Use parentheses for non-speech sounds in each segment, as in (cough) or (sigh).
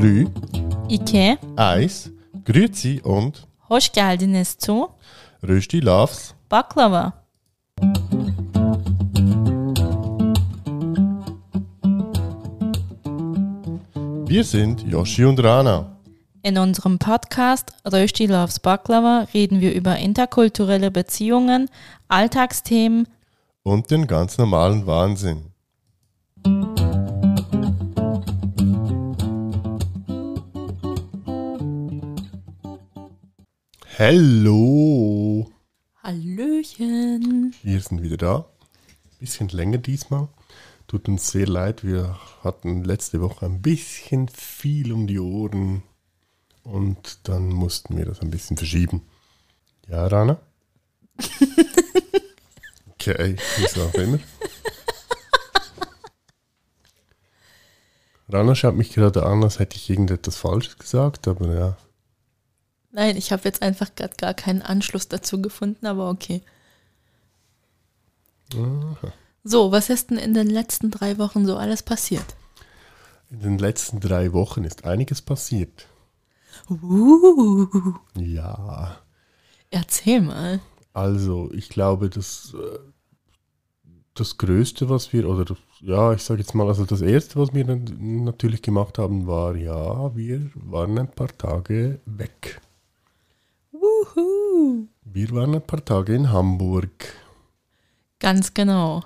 3, Ike, 1, Grüezi und hoş geldiniz zu Rösti Loves. Baklava. Wir sind Yoshi und Rana. In unserem Podcast Rösti Loves Baklava reden wir über interkulturelle Beziehungen, Alltagsthemen, Und den ganz normalen Wahnsinn. Hallo, Hallöchen. wir sind wieder da. Bisschen länger diesmal. Tut uns sehr leid, wir hatten letzte Woche ein bisschen viel um die Ohren und dann mussten wir das ein bisschen verschieben. Ja, Rana? (laughs) Okay, wieso auch immer. Rana schaut mich gerade an, als hätte ich irgendetwas Falsches gesagt, aber ja. Nein, ich habe jetzt einfach gerade gar keinen Anschluss dazu gefunden, aber okay. Aha. So, was ist denn in den letzten drei Wochen so alles passiert? In den letzten drei Wochen ist einiges passiert. Uh, Ja, erzähl mal. also ich glaube, das, äh, das Größte, was wir, oder das, ja, ich sage jetzt mal, also das Erste, was wir dann natürlich gemacht haben, war, ja, wir waren ein paar Tage weg. Wuhu. Wir waren ein paar Tage in Hamburg. Ganz genau.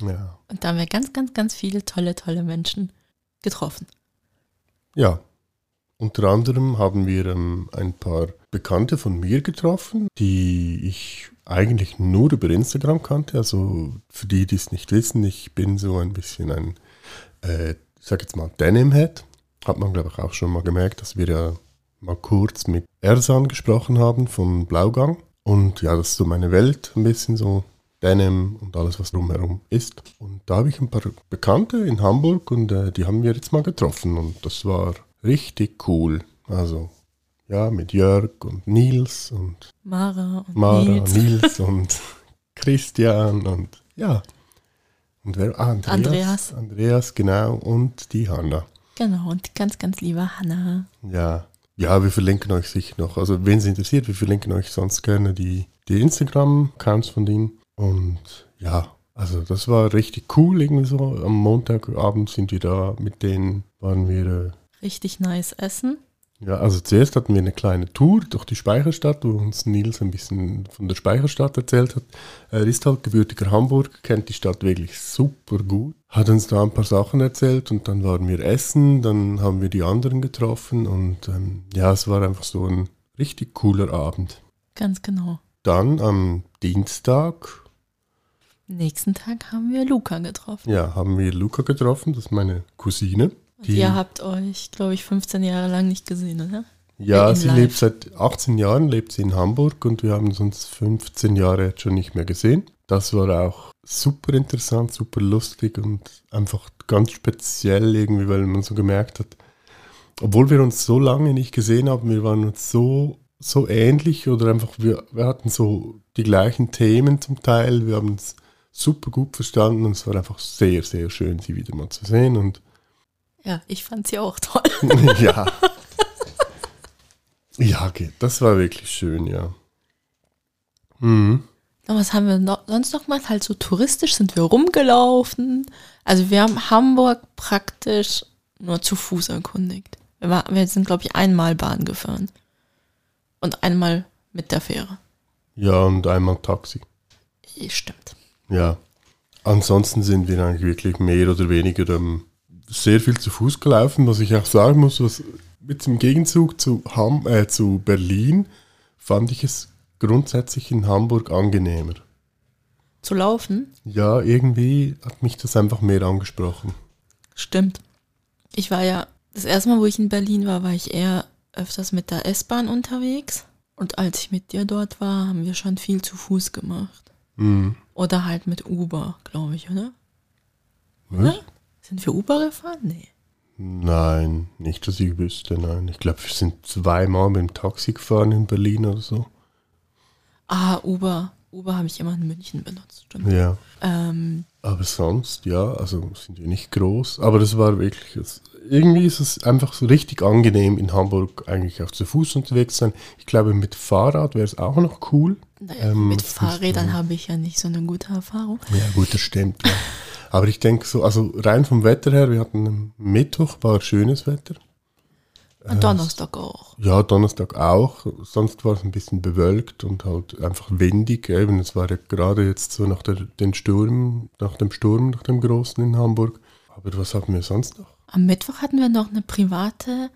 Ja. Und da haben wir ganz, ganz, ganz viele tolle, tolle Menschen getroffen. Ja. Unter anderem haben wir ähm, ein paar Bekannte von mir getroffen, die ich eigentlich nur über Instagram kannte. Also für die, die es nicht wissen, ich bin so ein bisschen ein, äh, ich sag jetzt mal, Denim-Head. Hat man, glaube ich, auch schon mal gemerkt, dass wir ja mal kurz mit Ersan gesprochen haben von Blaugang. Und ja, das ist so meine Welt, ein bisschen so Denim und alles, was drumherum ist. Und da habe ich ein paar Bekannte in Hamburg und äh, die haben wir jetzt mal getroffen und das war richtig cool. Also ja, mit Jörg und Nils und Mara und Mara, Nils. Nils (laughs) und Christian und ja. Und wer? Ah, Andreas. Andreas. Andreas, genau. Und die Hanna. Genau, und die ganz, ganz liebe Hanna. Ja. Ja, wir verlinken euch sicher noch. Also, wen es interessiert, wir verlinken euch sonst gerne die, die Instagram-Accounts von denen. Und ja, also das war richtig cool irgendwie so. Am Montagabend sind wir da, mit denen waren wir, Richtig nice essen. Ja, also zuerst hatten wir eine kleine Tour durch die Speicherstadt, wo uns Nils ein bisschen von der Speicherstadt erzählt hat. Er ist halt gebürtiger Hamburg, kennt die Stadt wirklich super gut. Hat uns da ein paar Sachen erzählt und dann waren wir essen, dann haben wir die anderen getroffen und ähm, ja, es war einfach so ein richtig cooler Abend. Ganz genau. Dann am Dienstag, Nächsten Tag haben wir Luca getroffen. ja, haben wir Luca getroffen, das ist meine Cousine. Und ihr habt euch, glaube ich, 15 Jahre lang nicht gesehen, oder? Ja, in sie live. lebt seit 18 Jahren, lebt sie in Hamburg und wir haben uns 15 Jahre jetzt schon nicht mehr gesehen. Das war auch super interessant, super lustig und einfach ganz speziell irgendwie, weil man so gemerkt hat, obwohl wir uns so lange nicht gesehen haben, wir waren uns so, so ähnlich oder einfach, wir, wir hatten so die gleichen Themen zum Teil, wir haben uns super gut verstanden und es war einfach sehr, sehr schön, sie wieder mal zu sehen und Ja, ich fand sie auch toll. (laughs) ja. Ja, geht. Das war wirklich schön, ja. Mhm. Und was haben wir noch, sonst noch gemacht? Halt so touristisch sind wir rumgelaufen. Also wir haben Hamburg praktisch nur zu Fuß erkundigt. Wir, war, wir sind, glaube ich, einmal Bahn gefahren. Und einmal mit der Fähre. Ja, und einmal Taxi. Stimmt. Ja. Ansonsten sind wir eigentlich wirklich mehr oder weniger ähm, sehr viel zu Fuß gelaufen, was ich auch sagen muss, was mit dem Gegenzug zu, Ham, äh, zu Berlin fand ich es grundsätzlich in Hamburg angenehmer. Zu laufen? Ja, irgendwie hat mich das einfach mehr angesprochen. Stimmt. Ich war ja, das erste Mal, wo ich in Berlin war, war ich eher öfters mit der S-Bahn unterwegs. Und als ich mit dir dort war, haben wir schon viel zu Fuß gemacht. Mhm. Oder halt mit Uber, glaube ich, oder? Was? Sind wir Uber gefahren? Nee. Nein, nicht, dass ich wüsste, nein. Ich glaube, wir sind zweimal mit dem Taxi gefahren in Berlin oder so. Ah, Uber. Uber habe ich immer in München benutzt. Stimmt. Ja. Ähm, Aber sonst, ja, also sind wir nicht groß. Aber das war wirklich, das, irgendwie ist es einfach so richtig angenehm, in Hamburg eigentlich auch zu Fuß unterwegs zu sein. Ich glaube, mit Fahrrad wäre es auch noch cool. Naja, Ähm, mit Fahrrädern habe ich ja nicht so eine gute Erfahrung. Ja, gut, das stimmt. Ja. (laughs) Aber ich denke so, also rein vom Wetter her, wir hatten Mittwoch, war schönes Wetter. Und Donnerstag auch. Ja, Donnerstag auch. Sonst war es ein bisschen bewölkt und halt einfach windig. Eben, es war ja gerade jetzt so nach der, den Sturm, nach dem Sturm, nach dem Großen in Hamburg. Aber was haben wir sonst noch? Am Mittwoch hatten wir noch eine private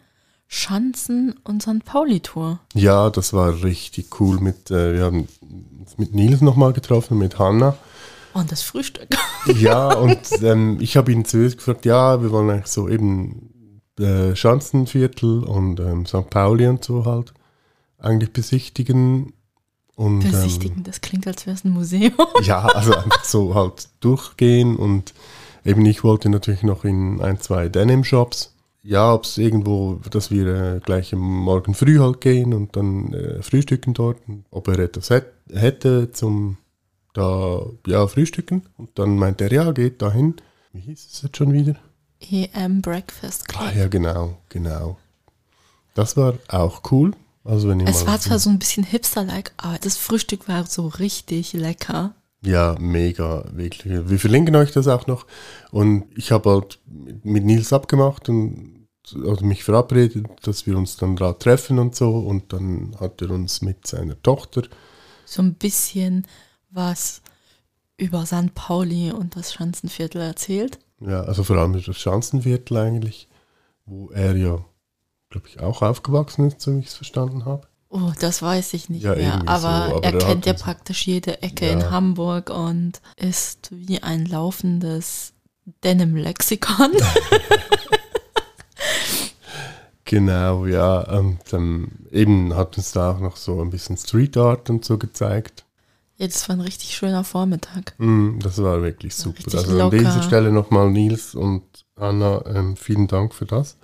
Schanzen- und St. Pauli-Tour. Ja, das war richtig cool. Mit, äh, wir haben uns mit Nils nochmal getroffen, mit Hanna. Und das Frühstück. (laughs) Ja, und ähm, ich habe ihn zuerst gefragt, ja, wir wollen eigentlich so eben äh, Schanzenviertel und ähm, St. Pauli und so halt eigentlich besichtigen. Und, ähm, Besichtigen, das klingt, als wäre es ein Museum. Ja, also einfach so halt durchgehen und eben ich wollte natürlich noch in ein, zwei Denim-Shops. Ja, ob es irgendwo, dass wir äh, gleich am Morgen früh halt gehen und dann äh, frühstücken dort, ob er etwas hätt, hätte zum da, ja, frühstücken. Und dann meinte er, ja, geht dahin. Wie hieß es jetzt schon wieder? EM Breakfast Ah Club. ja, genau, genau. Das war auch cool. Also wenn Es war zwar so ein bisschen hipster-like, aber das Frühstück war so richtig lecker. Ja, mega, wirklich. Wir verlinken euch das auch noch. Und ich habe halt mit Nils abgemacht und also mich verabredet, dass wir uns dann da treffen und so. Und dann hat er uns mit seiner Tochter, So ein bisschen was über St. Pauli und das Schanzenviertel erzählt. ja, also vor allem das Schanzenviertel eigentlich, wo er ja, glaube ich, auch aufgewachsen ist, so wie ich es verstanden habe. Oh, das weiß ich nicht Ja, mehr. Aber, so, aber er kennt ja praktisch jede Ecke Ja. in Hamburg und ist wie ein laufendes Denim-Lexikon. (laughs) (laughs) Genau, ja. Und ähm, eben hat uns da auch noch so ein bisschen Street Art und so gezeigt. Das war ein richtig schöner Vormittag. Mm, Das war wirklich super. richtig Also an dieser Stelle nochmal Nils und Anna, ähm, vielen Dank für das.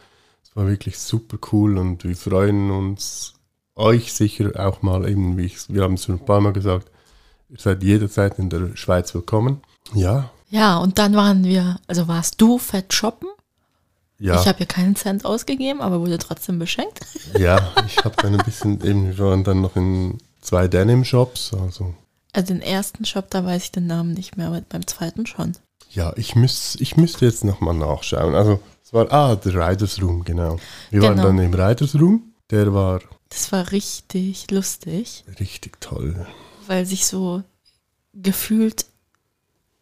Es war wirklich super cool und wir freuen uns, euch sicher auch mal eben, wie ich, wir haben es schon ein paar Mal gesagt, ihr seid jederzeit in der Schweiz willkommen. Ja, Ja, und dann waren wir, also warst du fett shoppen? ja, Ich habe ja keinen Cent ausgegeben, aber wurde trotzdem beschenkt. ja, ich habe dann ein bisschen, eben, wir waren dann noch in zwei Denim-Shops, also Also den ersten Shop, da weiß ich den Namen nicht mehr, aber beim zweiten schon. ja, ich, müß, ich müsste jetzt nochmal nachschauen. Also es war, ah, der Riders Room, genau. Wir waren Genau. dann im Riders Room, der war Das war richtig lustig, richtig toll. weil sich so gefühlt,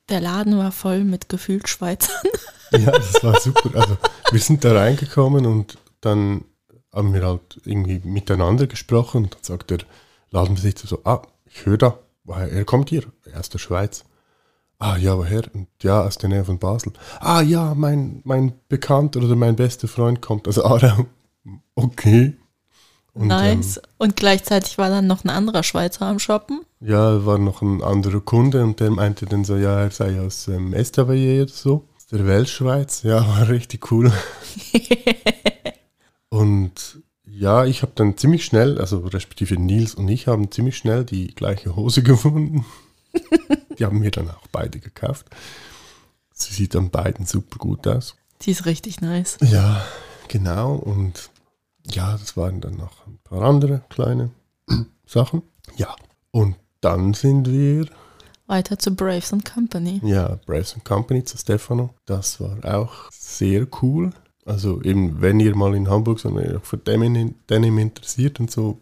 der Laden war voll mit gefühlt Schweizern. (laughs) Ja, das war super. Also wir sind da reingekommen und dann haben wir halt irgendwie miteinander gesprochen und dann sagt der Ladenbesitzer so, ah, ich höre da, er kommt hier, er ist aus der Schweiz. Ah ja, woher? Und ja, aus der Nähe von Basel. Ah ja, mein, mein Bekannter oder mein bester Freund kommt aus Aarau. (laughs) Okay. Und, nice. Und gleichzeitig war dann noch ein anderer Schweizer am Shoppen. Ähm, ja, war noch ein anderer Kunde und der meinte dann so, ja, er sei aus ähm, Estavayer oder so, aus der Weltschweiz. Ja, (laughs) war richtig cool. (laughs) Und ja, ich habe dann ziemlich schnell, also respektive Nils und ich haben ziemlich schnell die gleiche Hose (laughs) gefunden. die haben wir dann auch beide gekauft. Sie sieht an beiden super gut aus. Die ist richtig nice. Ja, genau. Und ja, das waren dann noch ein paar andere kleine (clears throat) Sachen. Ja. Und dann sind wir, Weiter zu Braves and Company. ja, Braves Company zu Stefano. Das war auch sehr cool. Also eben, wenn ihr mal in Hamburg seid, ihr euch für Denim, Denim interessiert und so,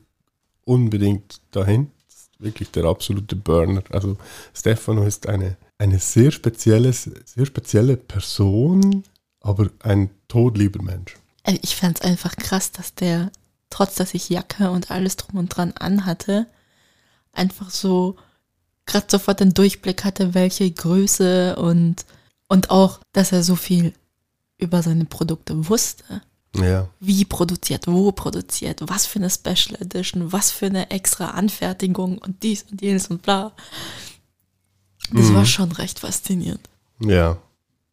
unbedingt dahin. Das ist wirklich der absolute Burner. Also Stefano ist eine, eine sehr, spezielles, sehr spezielle Person, aber ein todlieber Mensch. Ey, Ich fand es einfach krass, dass der, trotz dass ich Jacke und alles drum und dran anhatte, einfach so gerade sofort den Durchblick hatte, welche Größe und, und auch, dass er so viel über seine Produkte wusste. Ja. Wie produziert, wo produziert, was für eine Special Edition, was für eine extra Anfertigung und dies und jenes und bla. Das war schon recht faszinierend. Ja,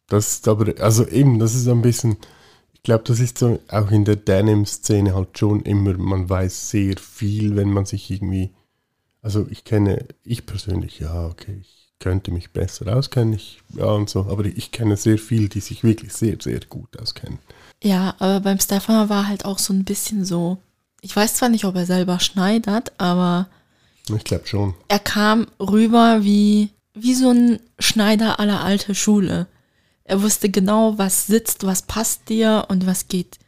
das ist aber, also eben, das ist ein bisschen, ich glaube, das ist so auch in der Denim-Szene halt schon immer, man weiß sehr viel, wenn man sich irgendwie, also ich kenne, ich persönlich, ja, okay, ich könnte mich besser auskennen. Ich, ja, und so. Aber ich kenne sehr viele, die sich wirklich sehr, sehr gut auskennen. Ja, aber beim Stefan war halt auch so ein bisschen so, ich weiß zwar nicht, ob er selber schneidert, aber Ich glaube schon. er kam rüber wie, wie so ein Schneider aller alte Schule. Er wusste genau, was sitzt, was passt dir und was geht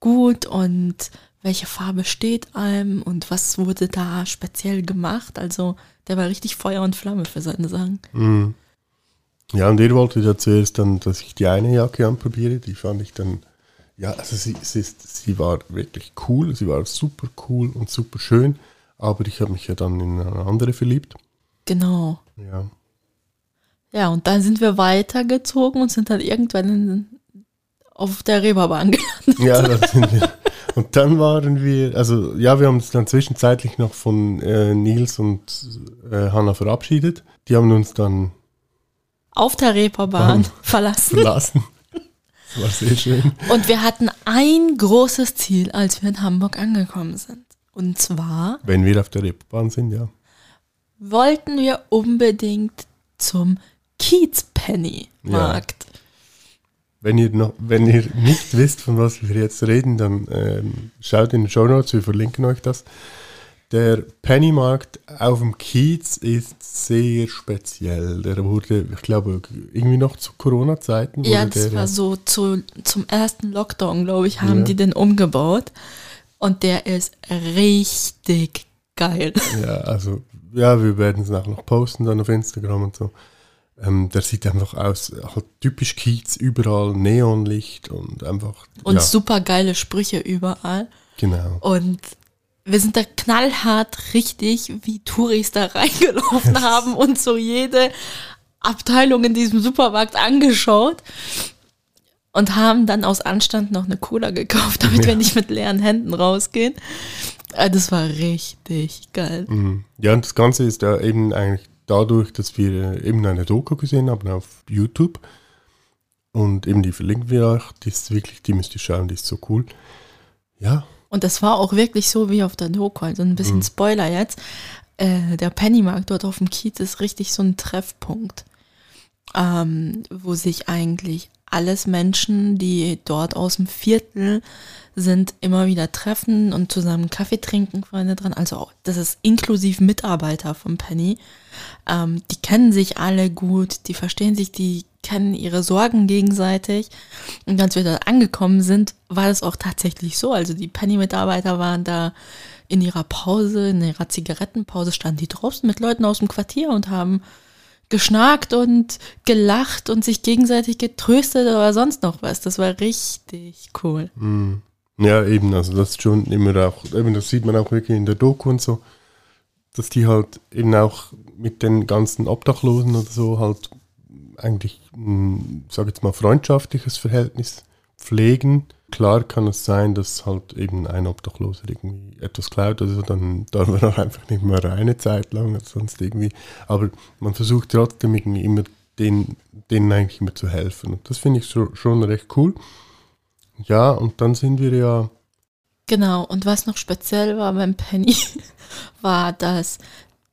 gut und welche Farbe steht einem und was wurde da speziell gemacht. Also der war richtig Feuer und Flamme für seine Sachen. Mhm. Ja, und ihr wolltet ja zuerst dann, dass ich die eine Jacke anprobiere. Die fand ich dann, ja, also sie, sie, ist, sie war wirklich cool, sie war super cool und super schön. Aber ich habe mich ja dann in eine andere verliebt. Genau. Ja. Ja, und dann sind wir weitergezogen und sind dann irgendwann in, auf der Reeperbahn gelandet. Ja, da sind wir. Und dann waren wir, also ja, wir haben uns dann zwischenzeitlich noch von äh, Nils und äh, Hanna verabschiedet. Die haben uns dann Auf der Reeperbahn (laughs) verlassen. verlassen. Das war sehr schön. Und wir hatten ein großes Ziel, als wir in Hamburg angekommen sind. Und zwar Wenn wir auf der Reeperbahn sind, ja. wollten wir unbedingt zum Kiezpenny-Markt. Wenn ihr, noch, wenn ihr nicht (laughs) wisst, von was wir jetzt reden, dann ähm, schaut in den Show Notes, wir verlinken euch das. Der Pennymarkt auf dem Kiez ist sehr speziell. Der wurde, ich glaube, irgendwie noch zu Corona-Zeiten. Ja, das der, war so zu, zum ersten Lockdown, glaube ich, haben Ja. die den umgebaut. Und der ist richtig geil. Ja, also, ja, wir werden es nachher noch posten dann auf Instagram und so. Ähm, der sieht einfach aus, halt typisch Kiez, überall Neonlicht und einfach. Und ja, super geile Sprüche überall. genau. Und wir sind da knallhart richtig wie Touris da (laughs) reingelaufen haben und so jede Abteilung in diesem Supermarkt angeschaut und haben dann aus Anstand noch eine Cola gekauft, damit wir Ja. nicht mit leeren Händen rausgehen. Äh, Das war richtig geil. Mhm. Ja, und das Ganze ist ja eben eigentlich dadurch, dass wir äh, eben eine Doku gesehen haben auf YouTube. Und eben die verlinken wir auch. Die ist wirklich, die müsst ihr schauen, die ist so cool. Ja, Und das war auch wirklich so wie auf der Doku. Also ein bisschen Spoiler jetzt. Äh, der Pennymarkt dort auf dem Kiez ist richtig so ein Treffpunkt, ähm, wo sich eigentlich alles Menschen, die dort aus dem Viertel sind, immer wieder treffen und zusammen Kaffee trinken vorne dran. Also das ist inklusiv Mitarbeiter vom Penny. Ähm, die kennen sich alle gut, die verstehen sich, die kennen ihre Sorgen gegenseitig. Und als wir dort angekommen sind, war das auch tatsächlich so. Also die Penny-Mitarbeiter waren da in ihrer Pause, in ihrer Zigarettenpause, standen die draußen mit Leuten aus dem Quartier und haben geschnackt und gelacht und sich gegenseitig getröstet oder sonst noch was. Das war richtig cool. Mhm. Ja, eben, also das ist schon immer auch, eben das sieht man auch wirklich in der Doku und so, dass die halt eben auch mit den ganzen Obdachlosen oder so halt eigentlich, ich sage jetzt mal, freundschaftliches Verhältnis pflegen. Klar kann es sein, dass halt eben ein Obdachloser irgendwie etwas klaut oder so, dann darf er auch einfach nicht mehr eine Zeit lang sonst irgendwie. Aber man versucht trotzdem irgendwie immer den, denen eigentlich immer zu helfen. Und das finde ich so, schon recht cool. Ja, und dann sind wir ja, Genau, und was noch speziell war beim Penny, (laughs) war, dass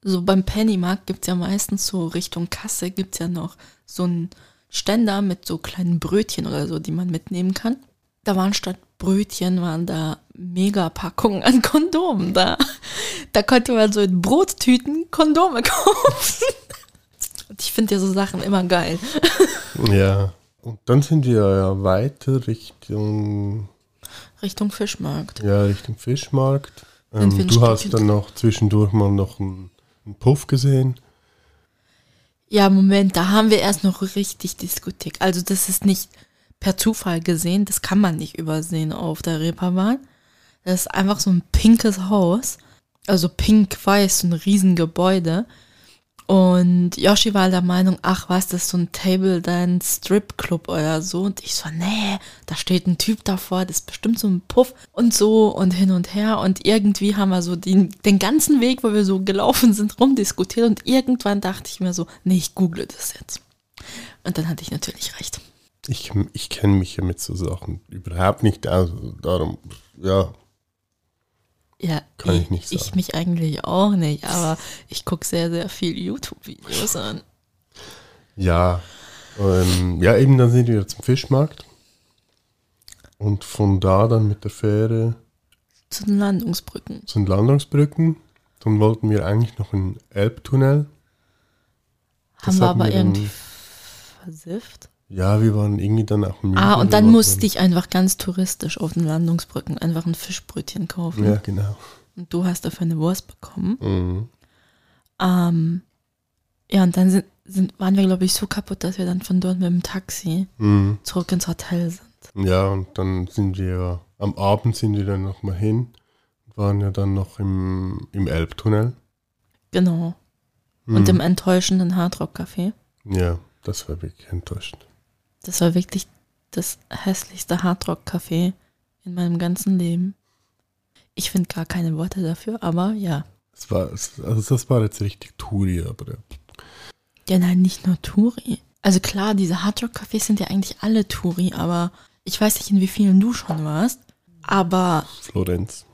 so beim Pennymarkt gibt es ja meistens so Richtung Kasse, gibt es ja noch so einen Ständer mit so kleinen Brötchen oder so, die man mitnehmen kann. Da waren statt Brötchen, waren da Megapackungen an Kondomen da. Da konnte man so in Brottüten Kondome (laughs) kaufen. Und ich finde ja so Sachen immer geil. ja, und dann sind wir ja weiter Richtung, Richtung Fischmarkt. ja, Richtung Fischmarkt. Ähm, du hast dann noch zwischendurch mal noch einen, einen Puff gesehen. Ja, Moment, da haben wir erst noch richtig diskutiert. Also das ist nicht per Zufall gesehen, das kann man nicht übersehen auf der Reeperbahn. Das ist einfach so ein pinkes Haus, also pink-weiß, so ein Riesengebäude. Und Yoshi war der Meinung, ach was, das ist so ein Table Dance Strip Club oder so. Und ich so, nee, da steht ein Typ davor, das ist bestimmt so ein Puff und so und hin und her. Und irgendwie haben wir so den, den ganzen Weg, wo wir so gelaufen sind, rumdiskutiert. Und irgendwann dachte ich mir so, nee, ich google das jetzt. Und dann hatte ich natürlich recht. Ich, ich kenne mich ja mit so Sachen überhaupt nicht aus. Darum, ja, Ja, Kann ich nicht Ich sagen. mich eigentlich auch nicht, aber ich gucke sehr, sehr viel YouTube-Videos an. Ja, ähm, ja, eben dann sind wir zum Fischmarkt. Und von da dann mit der Fähre Zu den Landungsbrücken. zu den Landungsbrücken. Dann wollten wir eigentlich noch in den Elbtunnel. Das Haben wir aber wir dann- irgendwie versifft. Ja, wir waren irgendwie dann auch müde. Ah, und dann musste ich einfach ganz touristisch auf den Landungsbrücken einfach ein Fischbrötchen kaufen. Ja, genau. Und du hast dafür eine Wurst bekommen. Mhm. Ähm, ja, und dann sind, sind, waren wir, glaube ich, so kaputt, dass wir dann von dort mit dem Taxi Mhm. zurück ins Hotel sind. Ja, und dann sind wir, am Abend sind wir dann nochmal hin. Waren ja dann noch im, im Elbtunnel. Genau. Mhm. Und im enttäuschenden Hardrock-Café. Ja, das war wirklich enttäuschend. Das war wirklich das hässlichste Hardrock-Café in meinem ganzen Leben. Ich finde gar keine Worte dafür, aber ja. Es war, also das war jetzt richtig Touri, aber ja. Ja, nein, nicht nur Touri. Also klar, diese Hardrock-Cafés sind ja eigentlich alle Touri, aber ich weiß nicht, in wie vielen du schon warst. Aber Florenz.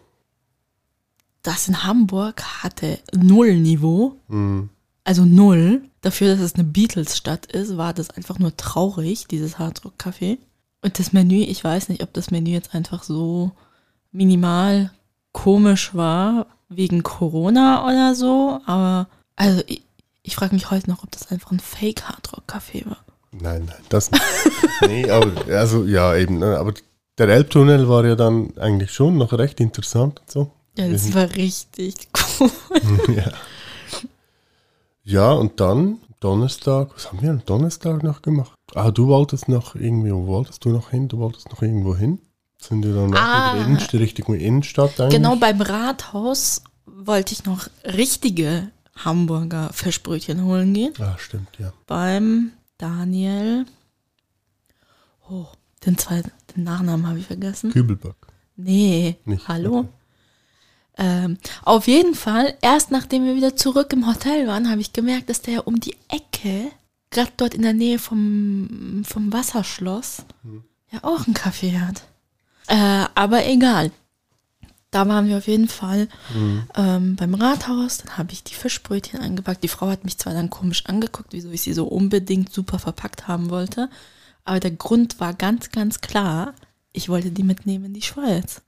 das in Hamburg hatte null Niveau. Mhm. Also null. Dafür, dass es eine Beatles-Stadt ist, war das einfach nur traurig, dieses Hardrock-Café. Und das Menü, ich weiß nicht, ob das Menü jetzt einfach so minimal komisch war, wegen Corona oder so, aber also ich, ich frage mich heute noch, ob das einfach ein Fake-Hardrock-Café war. Nein, nein, das nicht. (laughs) nee, aber, also, ja, eben, ne, aber der Elbtunnel war ja dann eigentlich schon noch recht interessant und so. Ja, das war richtig (laughs) cool. (laughs) ja. Ja, und dann Donnerstag, was haben wir am Donnerstag noch gemacht? Ah, du wolltest noch irgendwie, wo wolltest du noch hin? Du wolltest noch irgendwo hin? Sind wir dann Ah. in Innenstadt, Richtung Innenstadt eigentlich? Genau beim Rathaus wollte ich noch richtige Hamburger Fischbrötchen holen gehen. Ah, stimmt, ja. beim Daniel. Oh, den zweiten, den Nachnamen habe ich vergessen. Kübelback. Nee, Nicht, hallo. okay. Ähm, auf jeden Fall, erst nachdem wir wieder zurück im Hotel waren, habe ich gemerkt, dass der um die Ecke, gerade dort in der Nähe vom, vom Wasserschloss, ja auch einen Café hat. Äh, aber egal. Da waren wir auf jeden Fall ähm, beim Rathaus. Dann habe ich die Fischbrötchen eingepackt. Die Frau hat mich zwar dann komisch angeguckt, wieso ich sie so unbedingt super verpackt haben wollte. Aber der Grund war ganz, ganz klar. Ich wollte die mitnehmen in die Schweiz.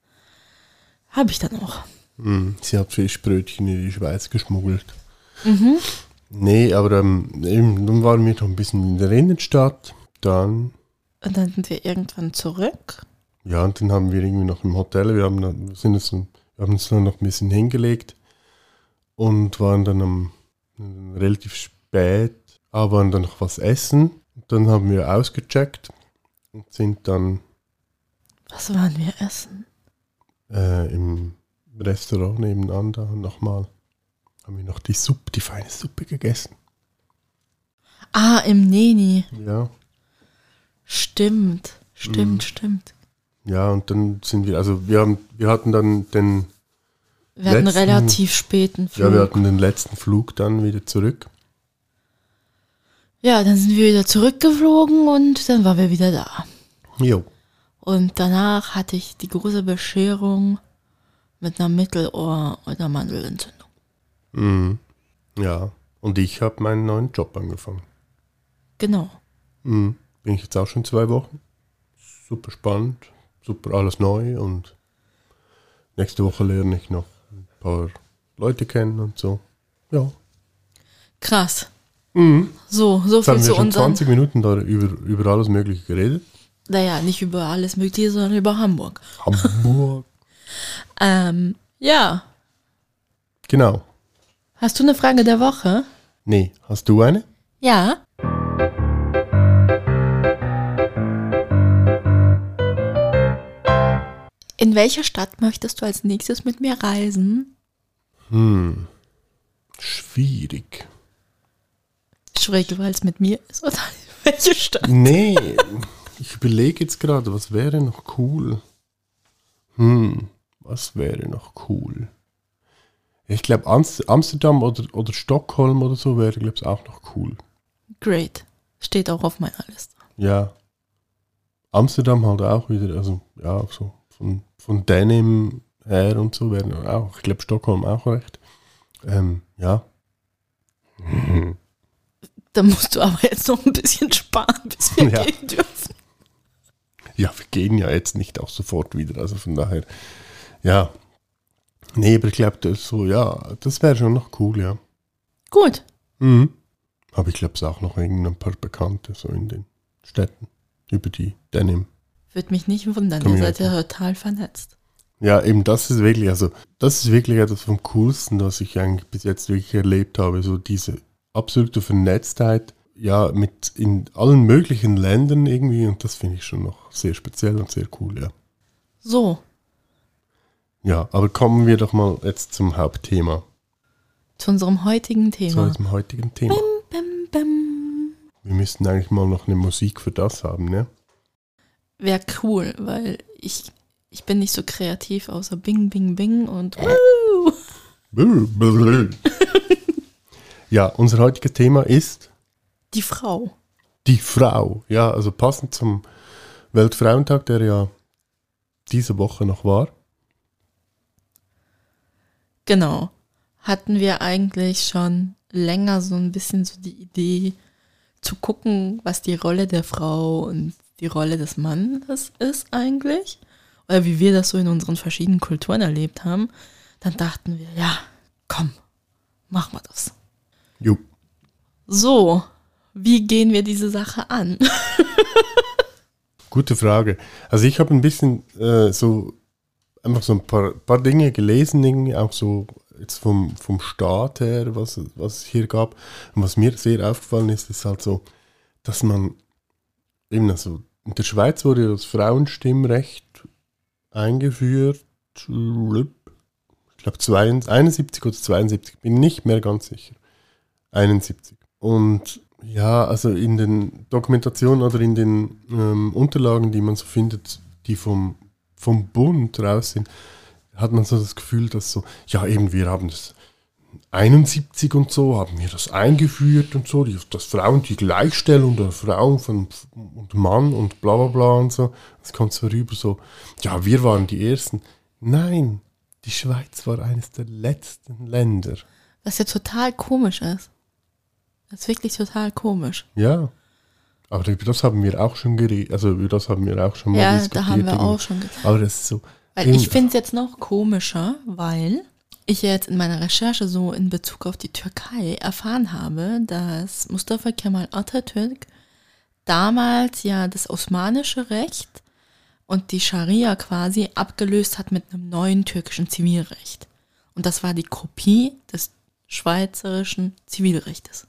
Habe ich dann auch. Mhm. Sie hat Fischbrötchen in die Schweiz geschmuggelt. Mhm. Nee, aber ähm, eben, dann waren wir noch ein bisschen in der Innenstadt. Dann, Und dann sind wir irgendwann zurück. ja, und dann haben wir irgendwie noch im Hotel, wir haben, dann, sind uns, wir haben uns dann noch ein bisschen hingelegt und waren dann am, relativ spät, aber dann noch was essen. Dann haben wir ausgecheckt und sind dann Was waren wir essen? äh, im Restaurant nebenan da nochmal, haben wir noch die Suppe, die feine Suppe gegessen. Ah, im Neni. Ja. Stimmt. Stimmt, Mhm. stimmt. Ja, und dann sind wir, also wir haben, wir hatten dann den, Wir hatten Letzten- relativ späten Flug. ja, wir hatten den letzten Flug dann wieder zurück. Ja, dann sind wir wieder zurückgeflogen und dann waren wir wieder da. Jo. Und danach hatte ich die große Bescherung mit einer Mittelohr- oder Mandelentzündung. Mhm. Ja. Und ich habe meinen neuen Job angefangen. Genau. Mhm. Bin ich jetzt auch schon zwei Wochen. Super spannend, super alles neu und nächste Woche lerne ich noch ein paar Leute kennen und so. Ja. Krass. Mhm. So, so Jetzt haben viel wir zu schon unseren. 20 Minuten da über, über alles Mögliche geredet. Naja, nicht über alles Mögliche, sondern über Hamburg. Hamburg. Ähm, ja. genau. Hast du eine Frage der Woche? Nee, hast du eine? Ja. In welche Stadt möchtest du als nächstes mit mir reisen? Hm. Schwierig. Schräg, weil es mit mir ist, (laughs) oder in welche Stadt? Nee, ich überlege jetzt gerade, was wäre noch cool? Hm, was wäre noch cool? Ich glaube, Amsterdam oder, oder Stockholm oder so wäre, glaube ich, auch noch cool. Great. Steht auch auf meiner Liste. Ja. Amsterdam halt auch wieder, also ja, so von, von Denim her und so wäre auch, ich glaube, Stockholm auch recht. Ähm, ja. (laughs) Dann musst du aber jetzt noch ein bisschen sparen, bis wir (laughs) Ja. gehen dürfen. Ja, wir gehen ja jetzt nicht auch sofort wieder, also von daher, ja. Nee, aber ich glaube, das so, ja, das wäre schon noch cool, ja. Gut. Mhm. Aber ich glaube, es auch noch irgendein paar Bekannte so in den Städten über die Denim. Würde mich nicht wundern, ihr seid ja total vernetzt. Ja, eben das ist wirklich, also das ist wirklich etwas vom Coolsten, was ich eigentlich bis jetzt wirklich erlebt habe. So diese absolute Vernetztheit, ja, mit in allen möglichen Ländern irgendwie und das finde ich schon noch sehr speziell und sehr cool, ja. So, Ja, aber kommen wir doch mal jetzt zum Hauptthema, zu unserem heutigen zu Thema. unserem heutigen Thema. Bam, bam. Wir müssten eigentlich mal noch eine Musik für das haben, ne? Wäre cool, weil ich, ich bin nicht so kreativ, außer Bing, Bing, Bing und Woo. Ja, unser heutiges Thema ist die Frau. die Frau. Ja, also passend zum Weltfrauentag, der ja diese Woche noch war. Genau. Hatten wir eigentlich schon länger so ein bisschen so die Idee zu gucken, was die Rolle der Frau und die Rolle des Mannes ist eigentlich? Oder wie wir das so in unseren verschiedenen Kulturen erlebt haben. Dann dachten wir, ja, komm, machen wir das. Jo. So, wie gehen wir diese Sache an? (laughs) Gute Frage. Also ich habe ein bisschen äh, so einfach so ein paar, paar Dinge gelesen, auch so jetzt vom, vom Staat her, was, was es hier gab. Und was mir sehr aufgefallen ist, ist halt so, dass man eben also in der Schweiz wurde das Frauenstimmrecht eingeführt. Ich glaube 71 oder 72, bin nicht mehr ganz sicher. 71. Und ja, also in den Dokumentationen oder in den ähm, Unterlagen, die man so findet, die vom, vom Bund raus sind, hat man so das Gefühl, dass so, ja eben, wir haben das 71 und so, haben wir das eingeführt und so, die, dass Frauen die Gleichstellung der Frauen von und Mann und bla bla bla und so. Das kommt so rüber so, ja, wir waren die Ersten. Nein, die Schweiz war eines der letzten Länder. Was ja total komisch ist. Das ist wirklich total komisch. Ja. Aber über das haben wir auch schon geredet, also über das haben wir auch schon mal Ja, diskutiert. da haben wir auch schon. ge- Aber das ist so. Weil ich finde es jetzt noch komischer, weil ich ja jetzt in meiner Recherche so in Bezug auf die Türkei erfahren habe, dass Mustafa Kemal Atatürk damals ja das osmanische Recht und die Scharia quasi abgelöst hat mit einem neuen türkischen Zivilrecht. Und das war die Kopie des schweizerischen Zivilrechtes,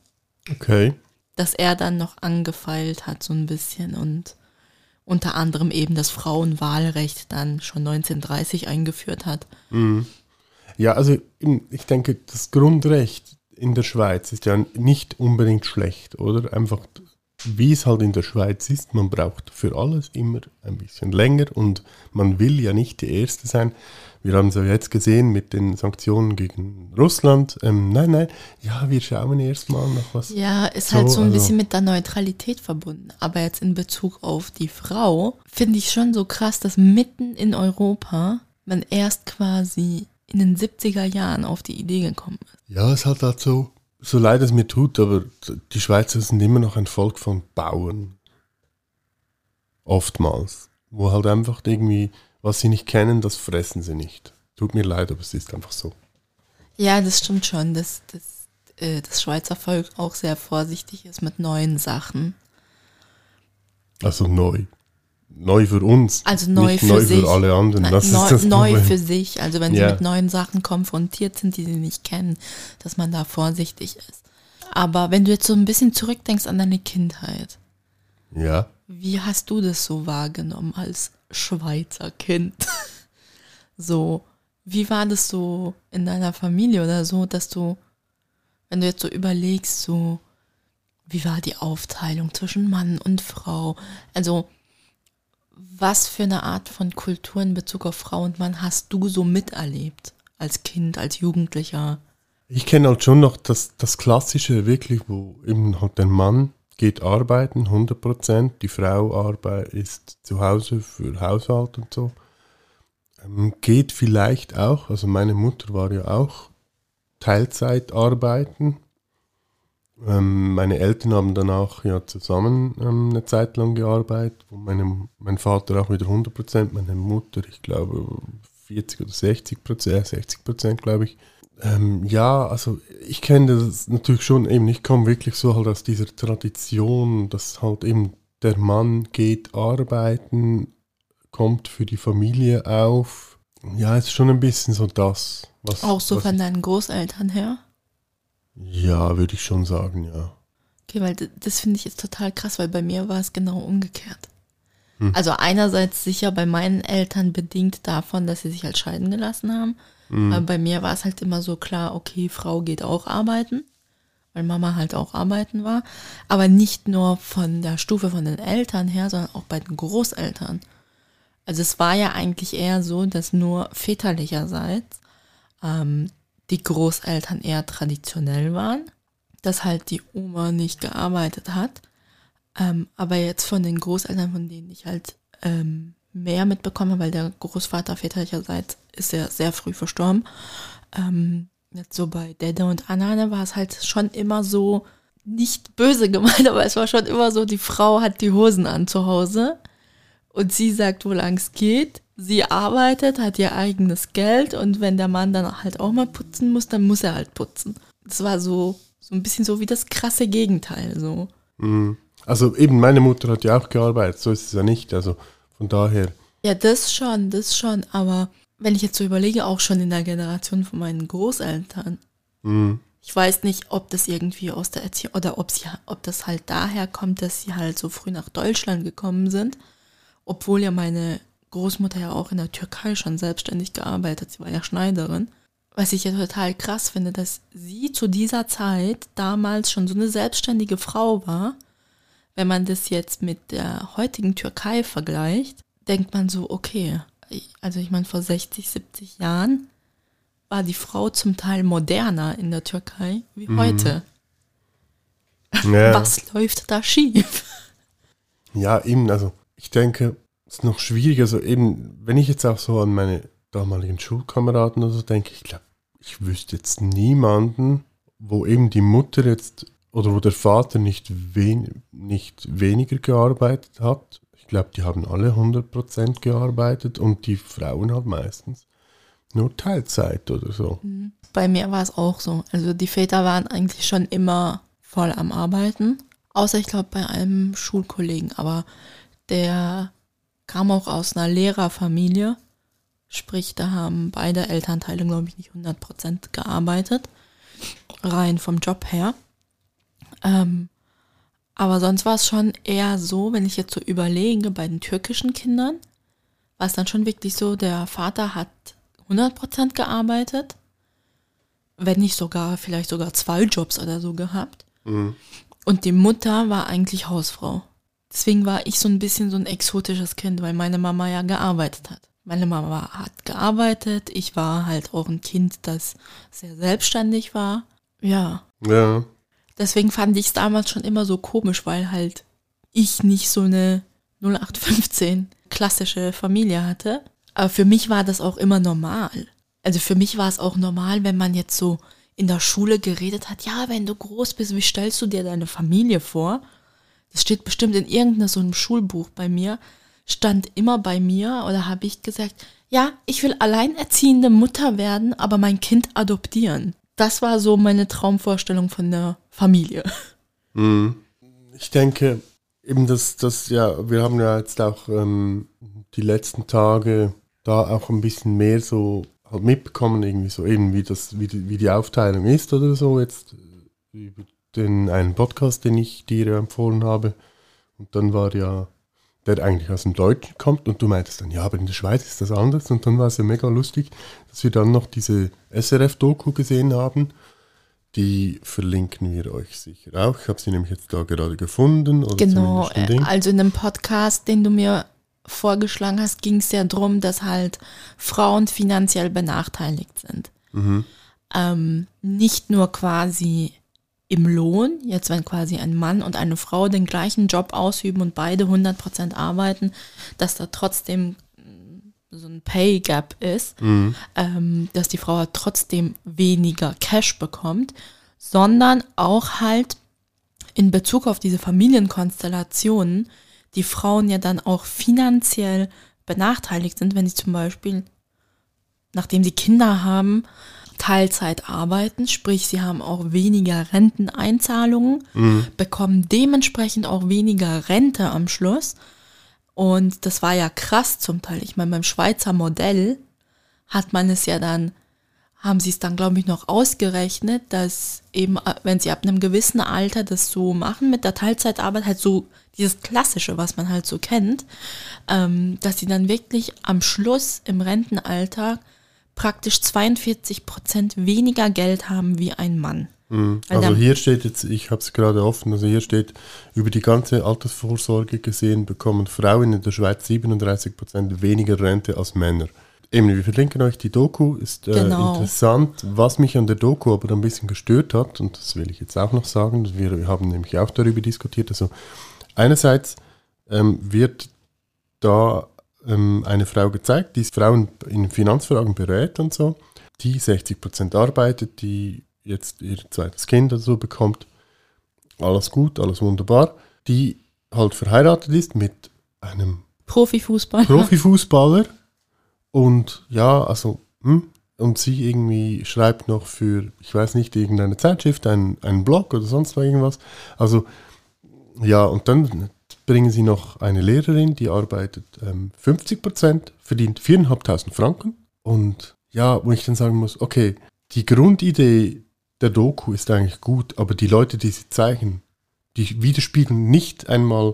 Okay. Das er dann noch angefeilt hat so ein bisschen und unter anderem eben das Frauenwahlrecht dann schon 1930 eingeführt hat. Ja, also ich denke, das Grundrecht in der Schweiz ist ja nicht unbedingt schlecht, oder? Einfach, wie es halt in der Schweiz ist, man braucht für alles immer ein bisschen länger und man will ja nicht die Erste sein. Wir haben es ja jetzt gesehen mit den Sanktionen gegen Russland. Ähm, nein, nein, ja, wir schauen erstmal nach was. Ja, ist So, halt so ein also- bisschen mit der Neutralität verbunden. Aber jetzt in Bezug auf die Frau finde ich schon so krass, dass mitten in Europa man erst quasi in den 70er Jahren auf die Idee gekommen ist. Ja, es hat halt so, so leid es mir tut, aber die Schweizer sind immer noch ein Volk von Bauern. Oftmals. Wo halt einfach irgendwie, was sie nicht kennen, das fressen sie nicht. Tut mir leid, aber es ist einfach so. Ja, das stimmt schon, dass, dass äh, das Schweizer Volk auch sehr vorsichtig ist mit neuen Sachen. Also neu. Neu für uns. Also neu nicht für neu sich. für alle anderen. Das neu, ist das neu Problem. für sich. Also wenn Ja. sie mit neuen Sachen konfrontiert sind, die sie nicht kennen, dass man da vorsichtig ist. Aber wenn du jetzt so ein bisschen zurückdenkst an deine Kindheit, Ja. Wie hast du das so wahrgenommen als Schweizer Kind? (laughs) so, wie war das so in deiner Familie oder so, dass du, wenn du jetzt so überlegst, so, wie war die Aufteilung zwischen Mann und Frau? Also, was für eine Art von Kultur in Bezug auf Frau und Mann hast du so miterlebt? Als Kind, als Jugendlicher? Ich kenne halt schon noch das, das Klassische wirklich, wo eben halt der Mann geht arbeiten, 100 Prozent, die Frau arbeit, ist zu Hause für Haushalt und so. Ähm, geht vielleicht auch, also meine Mutter war ja auch Teilzeit arbeiten Ähm, meine Eltern haben danach ja zusammen ähm, eine Zeit lang gearbeitet. Wo meine, mein Vater auch wieder 100 Prozent, meine Mutter, ich glaube 40 oder 60 Prozent, 60 Prozent glaube ich. Ähm, ja, also ich kenne das natürlich schon eben, ich komme wirklich so halt aus dieser Tradition, dass halt eben der Mann geht arbeiten, kommt für die Familie auf. Ja, ist schon ein bisschen so das. Was, Auch so was von deinen Großeltern her? Ja, würde ich schon sagen, ja. Okay, weil das finde ich jetzt total krass, weil bei mir war es genau umgekehrt. Hm. Also einerseits sicher bei meinen Eltern bedingt davon, dass sie sich halt scheiden gelassen haben. Mhm. Aber bei mir war es halt immer so klar, okay, Frau geht auch arbeiten, weil Mama halt auch arbeiten war. Aber nicht nur von der Stufe von den Eltern her, sondern auch bei den Großeltern. Also es war ja eigentlich eher so, dass nur väterlicherseits ähm, die Großeltern eher traditionell waren, dass halt die Oma nicht gearbeitet hat. Ähm, aber jetzt von den Großeltern, von denen ich halt ähm, mehr mitbekomme, weil der Großvater väterlicherseits ist ja sehr früh verstorben. Ähm, jetzt so bei Dede und Anna war es halt schon immer so, nicht böse gemeint, (laughs) aber es war schon immer so, die Frau hat die Hosen an zu Hause und sie sagt, wo lang es geht. Sie arbeitet, hat ihr eigenes Geld und wenn der Mann dann halt auch mal putzen muss, dann muss er halt putzen. Das war so, so ein bisschen so wie das krasse Gegenteil. So. Mhm. Also eben, meine Mutter hat ja auch gearbeitet, so ist es ja nicht. Also von daher. Ja, das schon, das schon. Aber wenn ich jetzt so überlege, auch schon in der Generation von meinen Großeltern. Mhm. Ich weiß nicht, ob das irgendwie aus der Erziehung oder ob sie, ob das halt daher kommt, dass sie halt so früh nach Deutschland gekommen sind. Obwohl ja meine Großmutter ja auch in der Türkei schon selbstständig gearbeitet. Sie war ja Schneiderin. Was ich ja total krass finde, dass sie zu dieser Zeit damals schon so eine selbstständige Frau war wenn man das jetzt mit der heutigen Türkei vergleicht, denkt man so, okay, also ich meine, vor 60, 70 Jahren war die Frau zum Teil moderner in der Türkei wie mhm. heute. Ja. Was läuft da schief? Ja, eben, also ich denke, es ist noch schwieriger, also eben, wenn ich jetzt auch so an meine damaligen Schulkameraden oder so denke, ich glaube, ich wüsste jetzt niemanden, wo eben die Mutter jetzt oder wo der Vater nicht, wen, nicht weniger gearbeitet hat. Ich glaube, die haben alle 100% gearbeitet und die Frauen haben meistens nur Teilzeit oder so. Mhm. Bei mir war es auch so. Also die Väter waren eigentlich schon immer voll am Arbeiten. Außer ich glaube bei einem Schulkollegen. Aber der kam auch aus einer Lehrerfamilie. Sprich, da haben beide Elternteile, glaube ich, nicht 100% gearbeitet. Rein vom Job her. Ähm, aber sonst war es schon eher so, wenn ich jetzt so überlege, bei den türkischen Kindern, war es dann schon wirklich so, der Vater hat 100% gearbeitet, wenn nicht sogar, vielleicht sogar zwei Jobs oder so gehabt. Mhm. Und die Mutter war eigentlich Hausfrau. Deswegen war ich so ein bisschen so ein exotisches Kind, weil meine Mama ja gearbeitet hat. Meine Mama hat gearbeitet, ich war halt auch ein Kind, das sehr selbstständig war. Ja. Ja. Deswegen fand ich es damals schon immer so komisch, weil halt ich nicht so eine 0815 klassische Familie hatte. Aber für mich war das auch immer normal. Also für mich war es auch normal, wenn man jetzt so in der Schule geredet hat, ja, wenn du groß bist, wie stellst du dir deine Familie vor? Das steht bestimmt in irgendeinem so einem Schulbuch bei mir. Stand immer bei mir oder habe ich gesagt, ja, ich will alleinerziehende Mutter werden, aber mein Kind adoptieren. Das war so meine Traumvorstellung von der Familie. Mhm. Ich denke, eben das, das, ja, wir haben ja jetzt auch ähm, die letzten Tage da auch ein bisschen mehr so halt mitbekommen, irgendwie so eben wie das, wie die, wie die Aufteilung ist oder so, jetzt äh, über den einen Podcast, den ich dir empfohlen habe. Und dann war ja, der eigentlich aus dem Deutschen kommt und du meintest dann, ja, aber in der Schweiz ist das anders. Und dann war es ja mega lustig, dass wir dann noch diese SRF-Doku gesehen haben die verlinken wir euch sicher auch. Ich habe sie nämlich jetzt da gerade gefunden. genau, also in dem Podcast, den du mir vorgeschlagen hast, ging es ja darum, dass halt Frauen finanziell benachteiligt sind. Mhm. Ähm, nicht nur quasi im Lohn, jetzt wenn quasi ein Mann und eine Frau den gleichen Job ausüben und beide 100% arbeiten, dass da trotzdem so ein Pay Gap ist, mhm. ähm, dass die Frau trotzdem weniger Cash bekommt, sondern auch halt in Bezug auf diese Familienkonstellationen die Frauen ja dann auch finanziell benachteiligt sind, wenn sie zum Beispiel, nachdem sie Kinder haben, Teilzeit arbeiten, sprich sie haben auch weniger Renteneinzahlungen, mhm. bekommen dementsprechend auch weniger Rente am Schluss. Und das war ja krass zum Teil. Ich meine, beim Schweizer Modell hat man es ja dann haben sie es dann, glaube ich, noch ausgerechnet, dass eben, äh, wenn sie ab einem gewissen Alter das so machen mit der Teilzeitarbeit, halt so dieses Klassische, was man halt so kennt, ähm, dass sie dann wirklich am Schluss im Rentenalter praktisch 42 Prozent weniger Geld haben wie ein Mann. Mhm. Also hier steht jetzt, ich habe es gerade offen, also hier steht, über die ganze Altersvorsorge gesehen bekommen Frauen in der Schweiz 37 Prozent weniger Rente als Männer. Eben, wir verlinken euch die Doku, ist äh, genau. interessant. Was mich an der Doku aber ein bisschen gestört hat, und das will ich jetzt auch noch sagen, wir, wir haben nämlich auch darüber diskutiert, also einerseits ähm, wird da ähm, eine Frau gezeigt, die Frauen in Finanzfragen berät und so, die 60% arbeitet, die jetzt ihr zweites Kind oder so bekommt, alles gut, alles wunderbar, die halt verheiratet ist mit einem Profifußballer. Profifußballer und ja, also, hm, und sie irgendwie schreibt noch für, ich weiß nicht, irgendeine Zeitschrift, einen, einen Blog oder sonst irgendwas. Also, ja, und dann bringen sie noch eine Lehrerin, die arbeitet ähm, 50 Prozent, verdient 4.500 Franken. Und ja, wo ich dann sagen muss, okay, die Grundidee der Doku ist eigentlich gut, aber die Leute, die sie zeigen, die widerspiegeln nicht einmal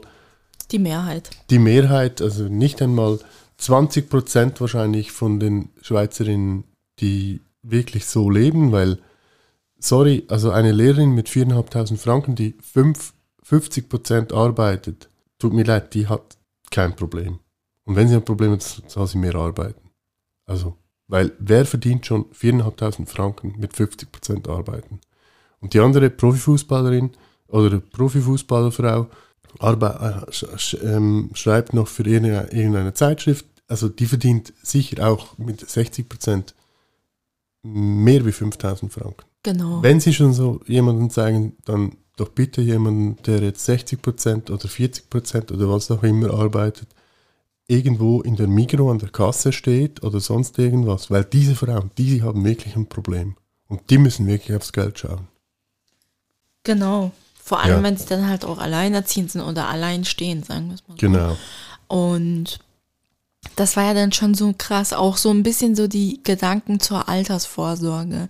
die Mehrheit. Die Mehrheit, also nicht einmal 20 Prozent wahrscheinlich von den Schweizerinnen, die wirklich so leben, weil, sorry, also eine Lehrerin mit 4.500 Franken, die 5, 50 Prozent arbeitet, tut mir leid, die hat kein Problem. Und wenn sie ein Problem hat, soll sie mehr arbeiten. Also, weil wer verdient schon 4.500 Franken mit 50 Prozent arbeiten? Und die andere Profifußballerin oder Profifußballerfrau Arbe äh, sch ähm, schreibt noch für irgendeine, irgendeine, Zeitschrift, also die verdient sicher auch mit 60 Prozent mehr wie 5000 Franken. Genau. Wenn Sie schon so jemanden zeigen, dann doch bitte jemanden, der jetzt 60 Prozent oder 40 Prozent oder was auch immer arbeitet, irgendwo in der Migro an der Kasse steht oder sonst irgendwas, weil diese Frauen, die haben wirklich ein Problem und die müssen wirklich aufs Geld schauen. Genau. Vor allem, ja. wenn sie dann halt auch alleinerziehend sind oder allein stehen, sagen wir es mal. Genau. Und das war ja dann schon so krass, auch so ein bisschen so die Gedanken zur Altersvorsorge.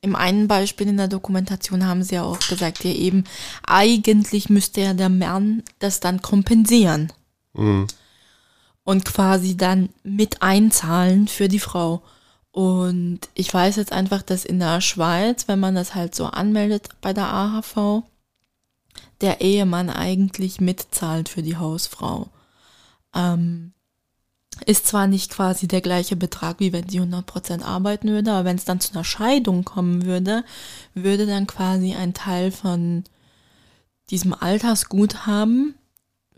Im einen Beispiel in der Dokumentation haben sie ja auch gesagt, ja eben, eigentlich müsste ja der Mann das dann kompensieren. Mhm. Und quasi dann mit einzahlen für die Frau. Und ich weiß jetzt einfach, dass in der Schweiz, wenn man das halt so anmeldet bei der AHV, der Ehemann eigentlich mitzahlt für die Hausfrau. Ähm, ist zwar nicht quasi der gleiche Betrag, wie wenn sie 100% arbeiten würde, aber wenn es dann zu einer Scheidung kommen würde, würde dann quasi ein Teil von diesem Altersguthaben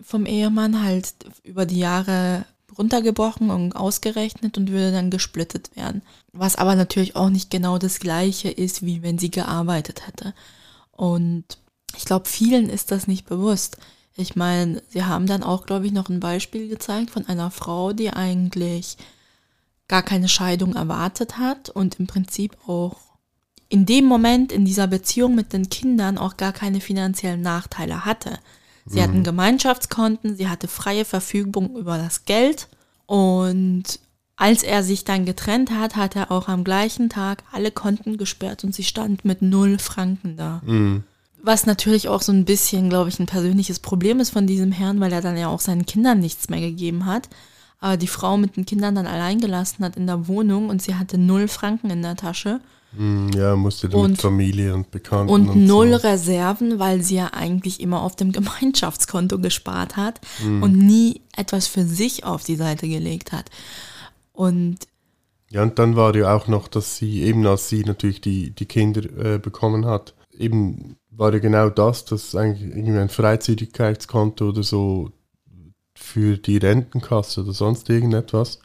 vom Ehemann halt über die Jahre runtergebrochen und ausgerechnet und würde dann gesplittet werden. Was aber natürlich auch nicht genau das gleiche ist, wie wenn sie gearbeitet hätte. Und ich glaube, vielen ist das nicht bewusst. Ich meine, sie haben dann auch, glaube ich, noch ein Beispiel gezeigt von einer Frau, die eigentlich gar keine Scheidung erwartet hat und im Prinzip auch in dem Moment in dieser Beziehung mit den Kindern auch gar keine finanziellen Nachteile hatte. Sie mhm. hatten Gemeinschaftskonten, sie hatte freie Verfügung über das Geld und als er sich dann getrennt hat, hat er auch am gleichen Tag alle Konten gesperrt und sie stand mit null Franken da. Mhm. Was natürlich auch so ein bisschen, glaube ich, ein persönliches Problem ist von diesem Herrn, weil er dann ja auch seinen Kindern nichts mehr gegeben hat. Aber die Frau mit den Kindern dann allein gelassen hat in der Wohnung und sie hatte null Franken in der Tasche. Hm, ja, musste dann und, mit Familie und Bekannten. Und, und null so. Reserven, weil sie ja eigentlich immer auf dem (laughs) Gemeinschaftskonto gespart hat mhm. und nie etwas für sich auf die Seite gelegt hat. Und ja, und dann war ja auch noch, dass sie eben als sie natürlich die, die Kinder äh, bekommen hat, eben war ja genau das, dass eigentlich irgendwie ein Freizügigkeitskonto oder so für die Rentenkasse oder sonst irgendetwas,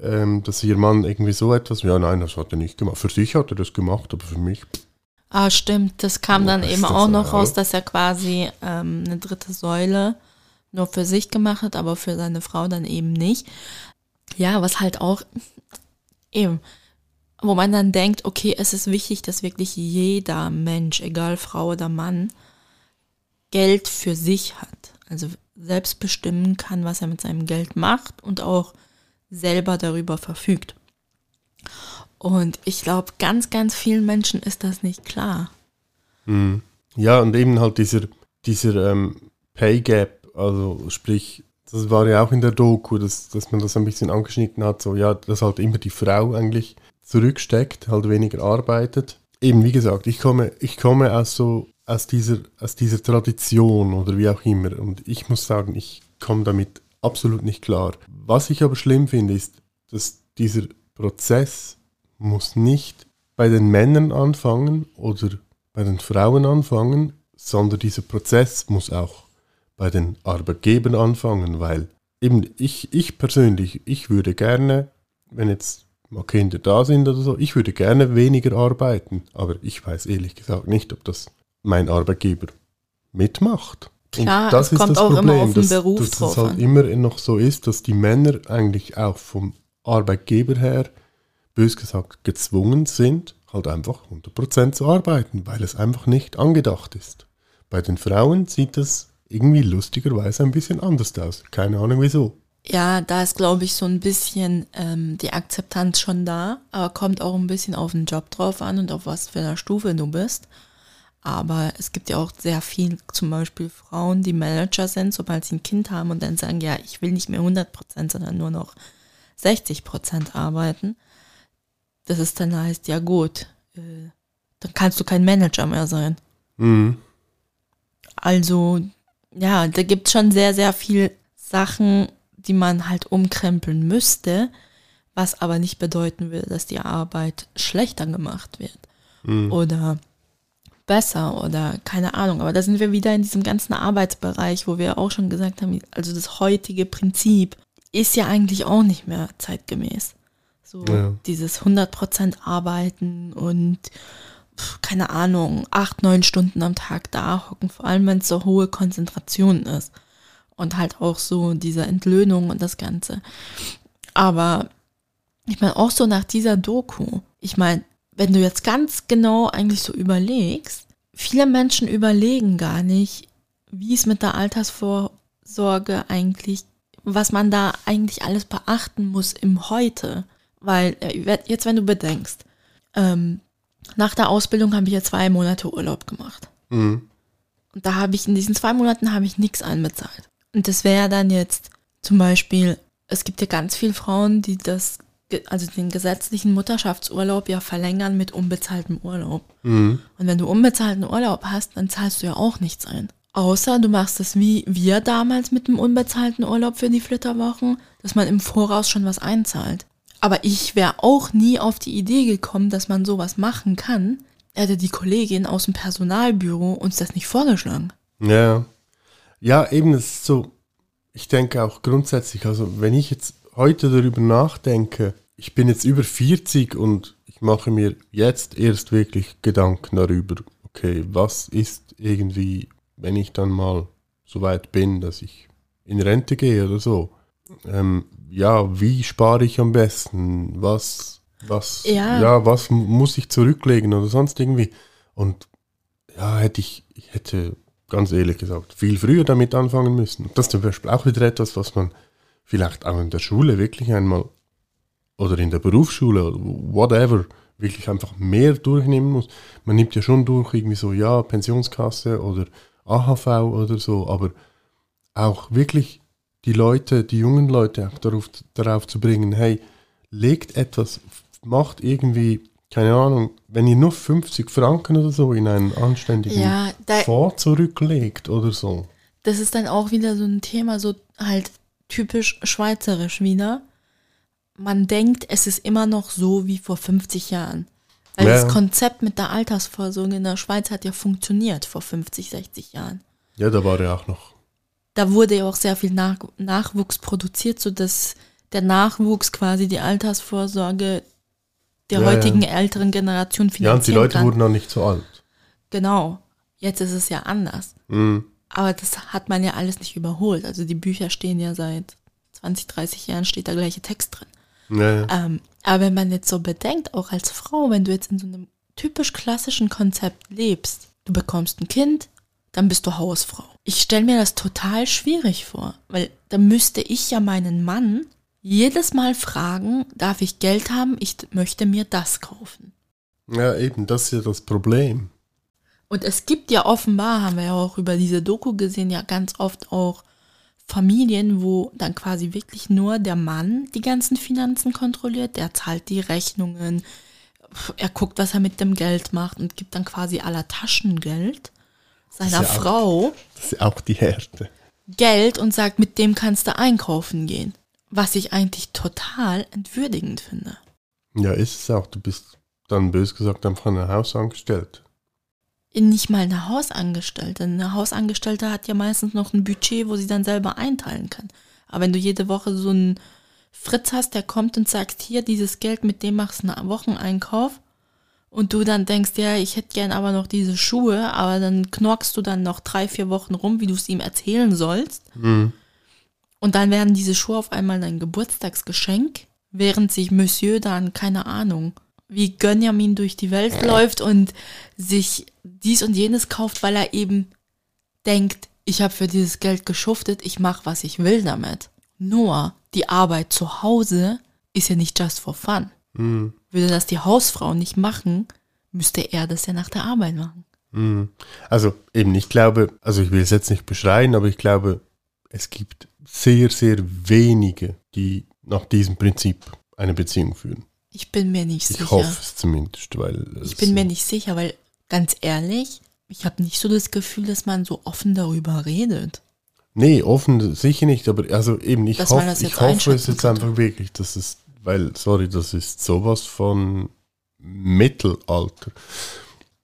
ähm, dass ihr Mann irgendwie so etwas, ja nein, das hat er nicht gemacht. Für sich hat er das gemacht, aber für mich. Ah, stimmt. Das kam Wo dann eben auch noch raus, dass er quasi ähm, eine dritte Säule nur für sich gemacht hat, aber für seine Frau dann eben nicht. Ja, was halt auch eben, wo man dann denkt, okay, es ist wichtig, dass wirklich jeder Mensch, egal Frau oder Mann, Geld für sich hat. Also selbst bestimmen kann, was er mit seinem Geld macht und auch selber darüber verfügt. Und ich glaube, ganz, ganz vielen Menschen ist das nicht klar. Mhm. Ja, und eben halt dieser, dieser ähm, Pay Gap, also sprich, das war ja auch in der Doku, dass, dass man das ein bisschen angeschnitten hat, so ja, dass halt immer die Frau eigentlich zurücksteckt, halt weniger arbeitet. Eben, wie gesagt, ich komme, ich komme aus so, aus dieser, aus dieser Tradition oder wie auch immer. Und ich muss sagen, ich komme damit absolut nicht klar. Was ich aber schlimm finde, ist, dass dieser Prozess muss nicht bei den Männern anfangen oder bei den Frauen anfangen, sondern dieser Prozess muss auch bei den Arbeitgebern anfangen, weil eben ich, ich persönlich, ich würde gerne, wenn jetzt mal Kinder da sind oder so, ich würde gerne weniger arbeiten, aber ich weiß ehrlich gesagt nicht, ob das mein Arbeitgeber mitmacht. Klar, es kommt auch immer auf den Beruf dass, dass drauf es halt an. immer noch so ist, dass die Männer eigentlich auch vom Arbeitgeber her, bös gesagt, gezwungen sind, halt einfach 100% zu arbeiten, weil es einfach nicht angedacht ist. Bei den Frauen sieht das irgendwie lustigerweise ein bisschen anders aus. Keine Ahnung wieso. Ja, da ist, glaube ich, so ein bisschen ähm, die Akzeptanz schon da, aber kommt auch ein bisschen auf den Job drauf an und auf was für einer Stufe du bist. Aber es gibt ja auch sehr viel, zum Beispiel Frauen, die Manager sind, sobald sie ein Kind haben und dann sagen, ja, ich will nicht mehr 100 Prozent, sondern nur noch 60 Prozent arbeiten. Das ist dann heißt, ja gut, äh, dann kannst du kein Manager mehr sein. Mhm. Also, ja, da gibt es schon sehr, sehr viel Sachen, die man halt umkrempeln müsste, was aber nicht bedeuten will, dass die Arbeit schlechter gemacht wird Mhm. oder besser oder keine Ahnung. Aber da sind wir wieder in diesem ganzen Arbeitsbereich, wo wir auch schon gesagt haben, also das heutige Prinzip ist ja eigentlich auch nicht mehr zeitgemäß. So Ja. dieses 100% Arbeiten und keine Ahnung, acht, neun Stunden am Tag da hocken, vor allem wenn es so hohe Konzentration ist. Und halt auch so diese Entlöhnung und das Ganze. Aber ich meine, auch so nach dieser Doku, ich meine, wenn du jetzt ganz genau eigentlich so überlegst, viele Menschen überlegen gar nicht, wie es mit der Altersvorsorge eigentlich, was man da eigentlich alles beachten muss im Heute. Weil äh, jetzt, wenn du bedenkst, ähm, nach der Ausbildung habe ich ja zwei Monate Urlaub gemacht. Mhm. Und da habe ich in diesen zwei Monaten habe ich nichts einbezahlt. Und das wäre dann jetzt zum Beispiel, es gibt ja ganz viele Frauen, die das, also den gesetzlichen Mutterschaftsurlaub ja verlängern mit unbezahltem Urlaub. Mhm. Und wenn du unbezahlten Urlaub hast, dann zahlst du ja auch nichts ein. Außer du machst es wie wir damals mit dem unbezahlten Urlaub für die Flitterwochen, dass man im Voraus schon was einzahlt. Aber ich wäre auch nie auf die Idee gekommen, dass man sowas machen kann. Hätte die Kollegin aus dem Personalbüro uns das nicht vorgeschlagen. Ja. Ja, eben, es ist so, ich denke auch grundsätzlich, also wenn ich jetzt heute darüber nachdenke, ich bin jetzt über 40 und ich mache mir jetzt erst wirklich Gedanken darüber, okay, was ist irgendwie, wenn ich dann mal so weit bin, dass ich in Rente gehe oder so. Ähm, ja, wie spare ich am besten? Was, was, Ja. ja, was mu- muss ich zurücklegen oder sonst irgendwie? Und ja, hätte ich, ich hätte ganz ehrlich gesagt viel früher damit anfangen müssen. Das ist zum Beispiel auch wieder etwas, was man vielleicht auch in der Schule wirklich einmal oder in der Berufsschule oder whatever wirklich einfach mehr durchnehmen muss. Man nimmt ja schon durch irgendwie so, ja, Pensionskasse oder AHV oder so, aber auch wirklich die Leute, die jungen Leute auch darauf, darauf zu bringen, hey, legt etwas, macht irgendwie, keine Ahnung, wenn ihr nur 50 Franken oder so in einen anständigen Ja, da, Fonds zurücklegt oder so. das ist dann auch wieder so ein Thema, so halt typisch schweizerisch wieder. Man denkt, es ist immer noch so wie vor 50 Jahren. Weil Ja. das Konzept mit der Altersvorsorge in der Schweiz hat ja funktioniert vor 50, 60 Jahren. Ja, da war er auch noch. Da wurde ja auch sehr viel Nach Nachwuchs produziert, sodass der Nachwuchs quasi die Altersvorsorge der Ja, heutigen ja. älteren Generation finanzieren Ja, und die Leute kann. wurden noch nicht so alt. Genau. Jetzt ist es ja anders. Mhm. Aber das hat man ja alles nicht überholt. Also die Bücher stehen ja seit 20, 30 Jahren, steht der gleiche Text drin. Ja. Ähm, aber wenn man jetzt so bedenkt, auch als Frau, wenn du jetzt in so einem typisch klassischen Konzept lebst, du bekommst ein Kind, dann bist du Hausfrau. Ich stelle mir das total schwierig vor, weil da müsste ich ja meinen Mann jedes Mal fragen, darf ich Geld haben, ich möchte mir das kaufen. ja, eben, das ist ja das Problem. Und es gibt ja offenbar, haben wir ja auch über diese Doku gesehen, ja ganz oft auch Familien, wo dann quasi wirklich nur der Mann die ganzen Finanzen kontrolliert, der zahlt die Rechnungen, er guckt, was er mit dem Geld macht und gibt dann quasi aller Taschengeld seiner ja auch- Frau Das ist auch die Härte. Geld und sagt, mit dem kannst du einkaufen gehen. Was ich eigentlich total entwürdigend finde. Ja, ist es auch. Du bist dann bös gesagt einfach ein Hausangestellt. Nicht mal eine Hausangestellte. Eine Hausangestellte hat ja meistens noch ein Budget, wo sie dann selber einteilen kann. Aber wenn du jede Woche so einen Fritz hast, der kommt und sagt, hier, dieses Geld, mit dem machst du einen Wocheneinkauf. Und du dann denkst, ja, ich hätte gern aber noch diese Schuhe, aber dann knorkst du dann noch drei, vier Wochen rum, wie du es ihm erzählen sollst. Mhm. Und dann werden diese Schuhe auf einmal dein Geburtstagsgeschenk, während sich Monsieur dann, keine Ahnung, wie Gönjamin durch die Welt läuft und sich dies und jenes kauft, weil er eben denkt, ich habe für dieses Geld geschuftet, ich mache, was ich will damit. Nur die Arbeit zu Hause ist ja nicht just for fun. Mhm. Würde das die Hausfrau nicht machen, müsste er das ja nach der Arbeit machen. Mhm. Also eben, ich glaube, also ich will es jetzt nicht beschreien, aber ich glaube, es gibt sehr, sehr wenige, die nach diesem Prinzip eine Beziehung führen. Ich bin mir nicht Ich sicher. hoffe es zumindest, weil Ich bin mir nicht sicher, weil ganz ehrlich, ich habe nicht so das Gefühl, dass man so offen darüber redet. Nee, offen sicher nicht, aber also eben, ich Dass hoffe, ich hoffe es jetzt einfach wirklich, dass es, weil, sorry, das ist sowas von Mittelalter.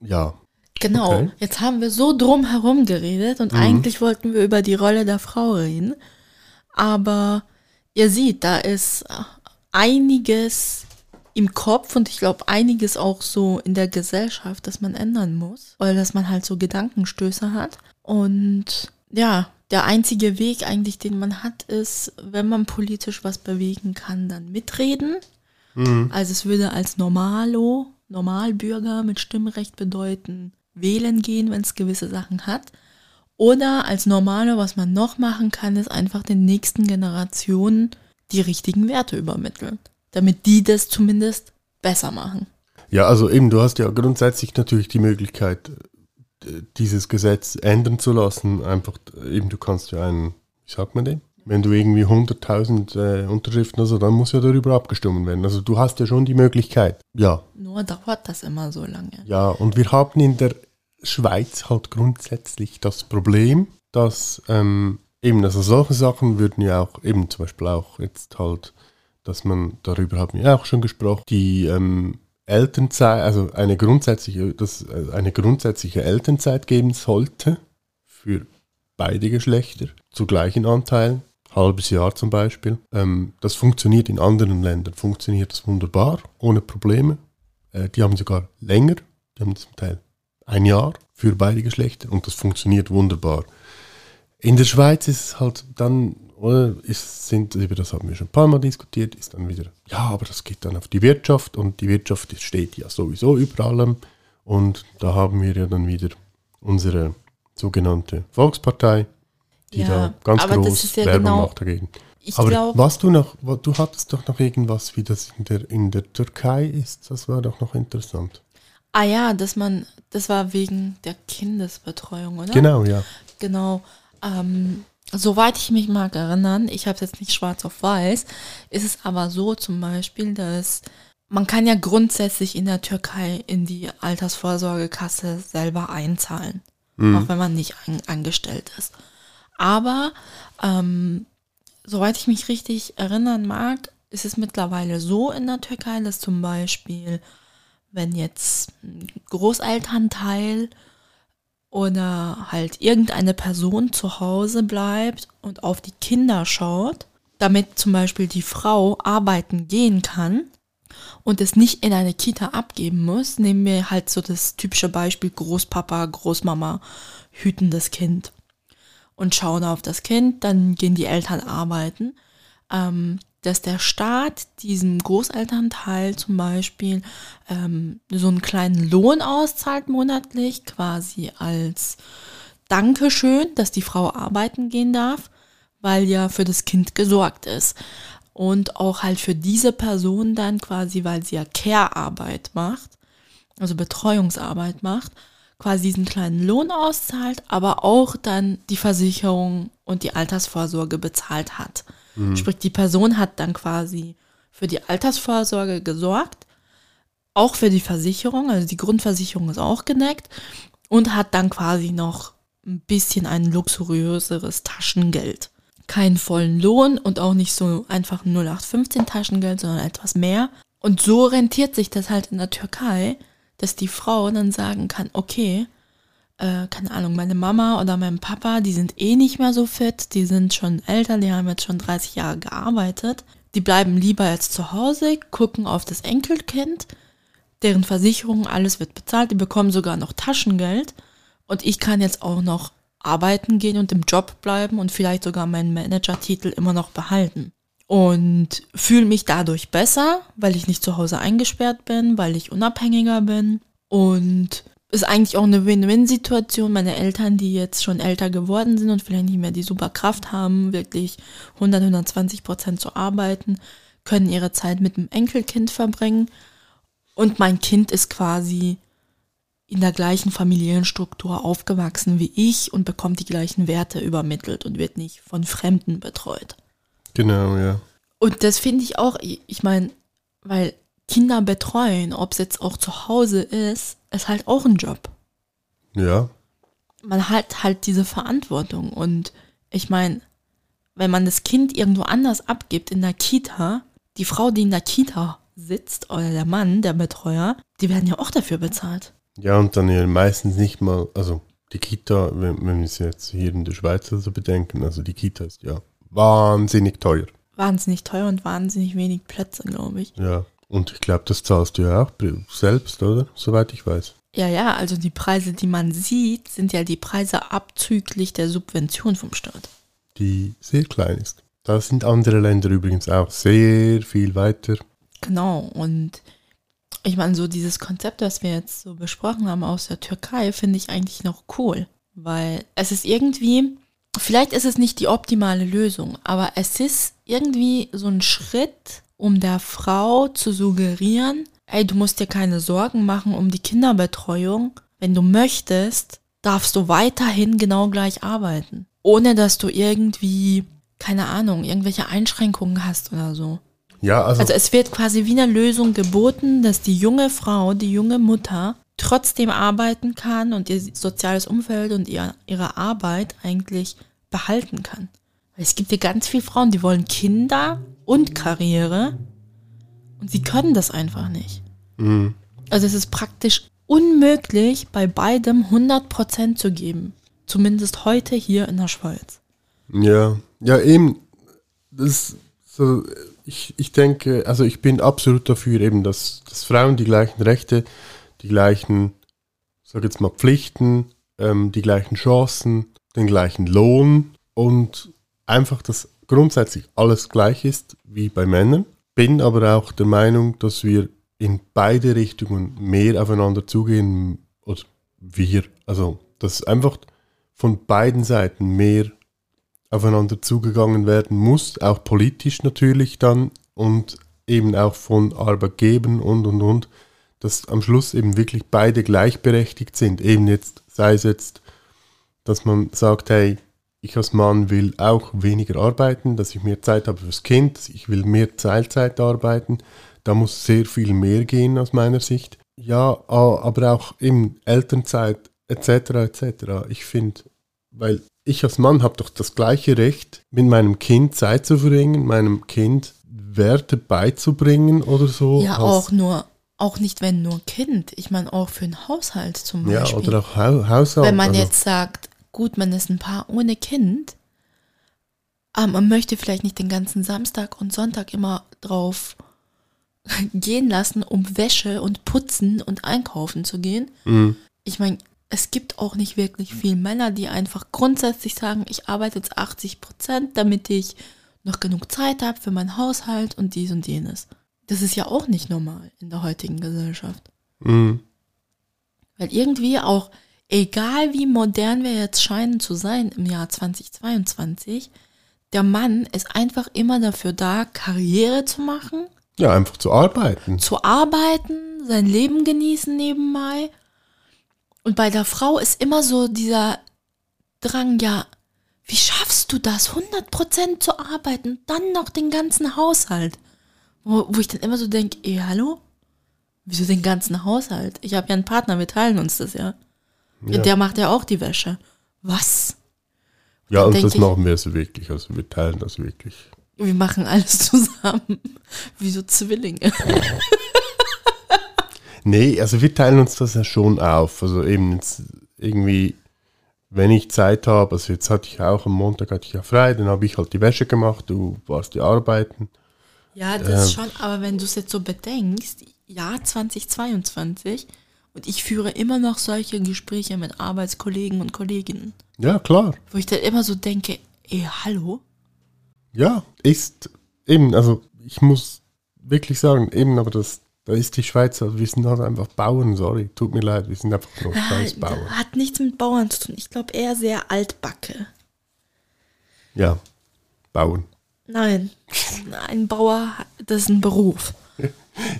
Ja, Genau, Okay. jetzt haben wir so drum herum geredet und eigentlich wollten wir über die Rolle der Frau reden. Aber ihr seht, da ist einiges im Kopf und ich glaube einiges auch so in der Gesellschaft, dass man ändern muss, weil dass man halt so Gedankenstöße hat. Und ja, der einzige Weg eigentlich, den man hat, ist, wenn man politisch was bewegen kann, dann mitreden. Also es würde als Normalo, Normalbürger mit Stimmrecht bedeuten, wählen gehen, wenn es gewisse Sachen hat. Oder als Normalo, was man noch machen kann, ist einfach den nächsten Generationen die richtigen Werte übermitteln, damit die das zumindest besser machen. Ja, also eben, du hast ja grundsätzlich natürlich die Möglichkeit, dieses Gesetz ändern zu lassen. Einfach, eben, du kannst ja einen, wie sagt man den? Wenn du irgendwie 100.000 äh, Unterschriften oder so, dann muss ja darüber abgestimmt werden. Also du hast ja schon die Möglichkeit. Ja, Nur dauert das immer so lange. ja. Und wir haben in der Schweiz halt grundsätzlich das Problem, dass ähm, eben, also solche Sachen würden ja auch, eben zum Beispiel auch jetzt halt, dass man, darüber haben wir auch schon gesprochen, die ähm, Elternzeit, also eine grundsätzliche, dass es eine grundsätzliche Elternzeit geben sollte für beide Geschlechter zu gleichen Anteilen, halbes Jahr zum Beispiel. Ähm, das funktioniert in anderen Ländern, funktioniert das wunderbar, ohne Probleme. Äh, die haben sogar länger, die haben zum Teil ein Jahr für beide Geschlechter und das funktioniert wunderbar. In der Schweiz ist es halt dann, oder ist, sind, über das haben wir schon ein paar Mal diskutiert, ist dann wieder, ja, aber das geht dann auf die Wirtschaft und die Wirtschaft steht ja sowieso über allem und da haben wir ja dann wieder unsere sogenannte Volkspartei, die Ja, da ganz groß ja Werbung genau- macht dagegen. Ich Aber glaube, was du noch, du hattest doch noch irgendwas, wie das in der, in der Türkei ist, das war doch noch interessant. ah ja, dass man, das war wegen der Kindesbetreuung, oder? Genau, ja. Genau. Ähm, soweit ich mich mag erinnern, ich habe es jetzt nicht schwarz auf weiß, ist es aber so zum Beispiel, dass man kann ja grundsätzlich in der Türkei in die Altersvorsorgekasse selber einzahlen, auch wenn man nicht an, angestellt ist. Aber ähm, soweit ich mich richtig erinnern mag, ist es mittlerweile so in der Türkei, dass zum Beispiel, wenn jetzt Großelternteil oder halt irgendeine Person zu Hause bleibt und auf die Kinder schaut, damit zum Beispiel die Frau arbeiten gehen kann, und es nicht in eine Kita abgeben muss, nehmen wir halt so das typische Beispiel Großpapa, Großmama hüten das Kind und schauen auf das Kind, dann gehen die Eltern arbeiten. Ähm, dass der Staat diesem Großelternteil zum Beispiel ähm, so einen kleinen Lohn auszahlt monatlich, quasi als Dankeschön, dass die Frau arbeiten gehen darf, weil ja für das Kind gesorgt ist. Und auch halt für diese Person dann quasi, weil sie ja Care-Arbeit macht, also Betreuungsarbeit macht, quasi diesen kleinen Lohn auszahlt, aber auch dann die Versicherung und die Altersvorsorge bezahlt hat. Mhm. Sprich, die Person hat dann quasi für die Altersvorsorge gesorgt, auch für die Versicherung, also die Grundversicherung ist auch gedeckt und hat dann quasi noch ein bisschen ein luxuriöseres Taschengeld. Keinen vollen Lohn und auch nicht so einfach 0815 Taschengeld, sondern etwas mehr. Und so rentiert sich das halt in der Türkei, dass die Frau dann sagen kann, okay, äh, keine Ahnung, meine Mama oder mein Papa, die sind eh nicht mehr so fit, die sind schon älter, die haben jetzt schon 30 Jahre gearbeitet. Die bleiben lieber jetzt zu Hause, gucken auf das Enkelkind, deren Versicherung, alles wird bezahlt, die bekommen sogar noch Taschengeld und ich kann jetzt auch noch arbeiten gehen und im Job bleiben und vielleicht sogar meinen Manager-Titel immer noch behalten. Und fühle mich dadurch besser, weil ich nicht zu Hause eingesperrt bin, weil ich unabhängiger bin und ist eigentlich auch eine Win-Win-Situation. Meine Eltern, die jetzt schon älter geworden sind und vielleicht nicht mehr die super Kraft haben, wirklich 100, 120 Prozent zu arbeiten, können ihre Zeit mit dem Enkelkind verbringen. Und mein Kind ist quasi in der gleichen Familienstruktur aufgewachsen wie ich und bekommt die gleichen Werte übermittelt und wird nicht von Fremden betreut. Genau, ja. Und das finde ich auch, ich meine, weil Kinder betreuen, ob es jetzt auch zu Hause ist, ist halt auch ein Job. Ja. Man hat halt diese Verantwortung. Und ich meine, wenn man das Kind irgendwo anders abgibt in der Kita, die Frau, die in der Kita sitzt, oder der Mann, der Betreuer, die werden ja auch dafür bezahlt. Ja, und dann ja meistens nicht mal, also die Kita, wenn, wenn wir es jetzt hier in der Schweiz so bedenken, also die Kita ist ja wahnsinnig teuer. Wahnsinnig teuer und wahnsinnig wenig Plätze, glaube ich. Ja. Und ich glaube, das zahlst du ja auch selbst, oder? Soweit ich weiß. Ja, ja, also die Preise, die man sieht, sind ja die Preise abzüglich der Subvention vom Staat. Die sehr klein ist. Da sind andere Länder übrigens auch sehr viel weiter. Genau, und ich meine, so dieses Konzept, das wir jetzt so besprochen haben aus der Türkei, finde ich eigentlich noch cool. Weil es ist irgendwie, vielleicht ist es nicht die optimale Lösung, aber es ist irgendwie so ein Schritt um der Frau zu suggerieren, ey, du musst dir keine Sorgen machen um die Kinderbetreuung. Wenn du möchtest, darfst du weiterhin genau gleich arbeiten. Ohne dass du irgendwie, keine Ahnung, irgendwelche Einschränkungen hast oder so. Ja, also. Also es wird quasi wie eine Lösung geboten, dass die junge Frau, die junge Mutter trotzdem arbeiten kann und ihr soziales Umfeld und ihr, ihre Arbeit eigentlich behalten kann. Es gibt ja ganz viele Frauen, die wollen Kinder und Karriere und sie können das einfach nicht. Mhm. Also es ist praktisch unmöglich, bei beidem 100% zu geben. Zumindest heute hier in der Schweiz. Ja, ja eben. Das so, ich, ich denke, also ich bin absolut dafür eben, dass, dass Frauen die gleichen Rechte, die gleichen, sag jetzt mal, Pflichten, ähm, die gleichen Chancen, den gleichen Lohn und einfach, dass grundsätzlich alles gleich ist wie bei Männern. Bin aber auch der Meinung, dass wir in beide Richtungen mehr aufeinander zugehen oder wir, also dass einfach von beiden Seiten mehr aufeinander zugegangen werden muss, auch politisch natürlich dann und eben auch von Arbeitgebern und und und, dass am Schluss eben wirklich beide gleichberechtigt sind. Eben jetzt, sei es jetzt, dass man sagt, hey, ich als Mann will auch weniger arbeiten, dass ich mehr Zeit habe fürs Kind, ich will mehr Teilzeit arbeiten. Da muss sehr viel mehr gehen aus meiner Sicht. Ja, aber auch in Elternzeit etc. etc. Ich finde, weil ich als Mann habe doch das gleiche Recht, mit meinem Kind Zeit zu verbringen, meinem Kind Werte beizubringen oder so. Ja, auch nur, auch nicht wenn nur Kind. Ich meine auch für einen Haushalt zum Beispiel. Ja, oder auch Haushalt. Wenn man also, jetzt sagt, gut, man ist ein Paar ohne Kind, aber man möchte vielleicht nicht den ganzen Samstag und Sonntag immer drauf (laughs) gehen lassen, um Wäsche und Putzen und einkaufen zu gehen. Mhm. Ich meine, es gibt auch nicht wirklich viele Männer, die einfach grundsätzlich sagen, ich arbeite jetzt 80 Prozent, damit ich noch genug Zeit habe für meinen Haushalt und dies und jenes. Das ist ja auch nicht normal in der heutigen Gesellschaft. Mhm. Weil irgendwie auch, egal wie modern wir jetzt scheinen zu sein im Jahr 2022, der Mann ist einfach immer dafür da, Karriere zu machen, Ja, einfach zu arbeiten. zu arbeiten, sein Leben genießen nebenbei. Und bei der Frau ist immer so dieser Drang, ja, wie schaffst du das, 100% zu arbeiten, dann noch den ganzen Haushalt? Wo, wo ich dann immer so denke, ey, hallo? Wieso den ganzen Haushalt? Ich habe ja einen Partner, wir teilen uns das ja. Ja. Der macht ja auch die Wäsche. Was? Ja, und das ich- machen wir so wirklich. Also wir teilen das wirklich. Wir machen alles zusammen. (laughs) Wie so Zwillinge. (laughs) Nee, also wir teilen uns das ja schon auf. Also eben jetzt irgendwie, wenn ich Zeit habe, also jetzt hatte ich auch am Montag hatte ich ja frei, dann habe ich halt die Wäsche gemacht, du warst die arbeiten. Ja, das Ähm. schon, aber wenn du es jetzt so bedenkst, Jahr 2022 und ich führe immer noch solche Gespräche mit Arbeitskollegen und Kolleginnen, Ja, klar. wo ich dann immer so denke, ey, hallo? Ja, ist eben, also ich muss wirklich sagen, eben, aber das, da ist die Schweiz, also wir sind halt einfach Bauern, sorry, tut mir leid, wir sind einfach nur scheiß Bauern. Ah, Hat nichts mit Bauern zu tun. Ich glaube eher sehr altbacke. Ja, Bauern. Nein, ein Bauer, das ist ein Beruf. (laughs)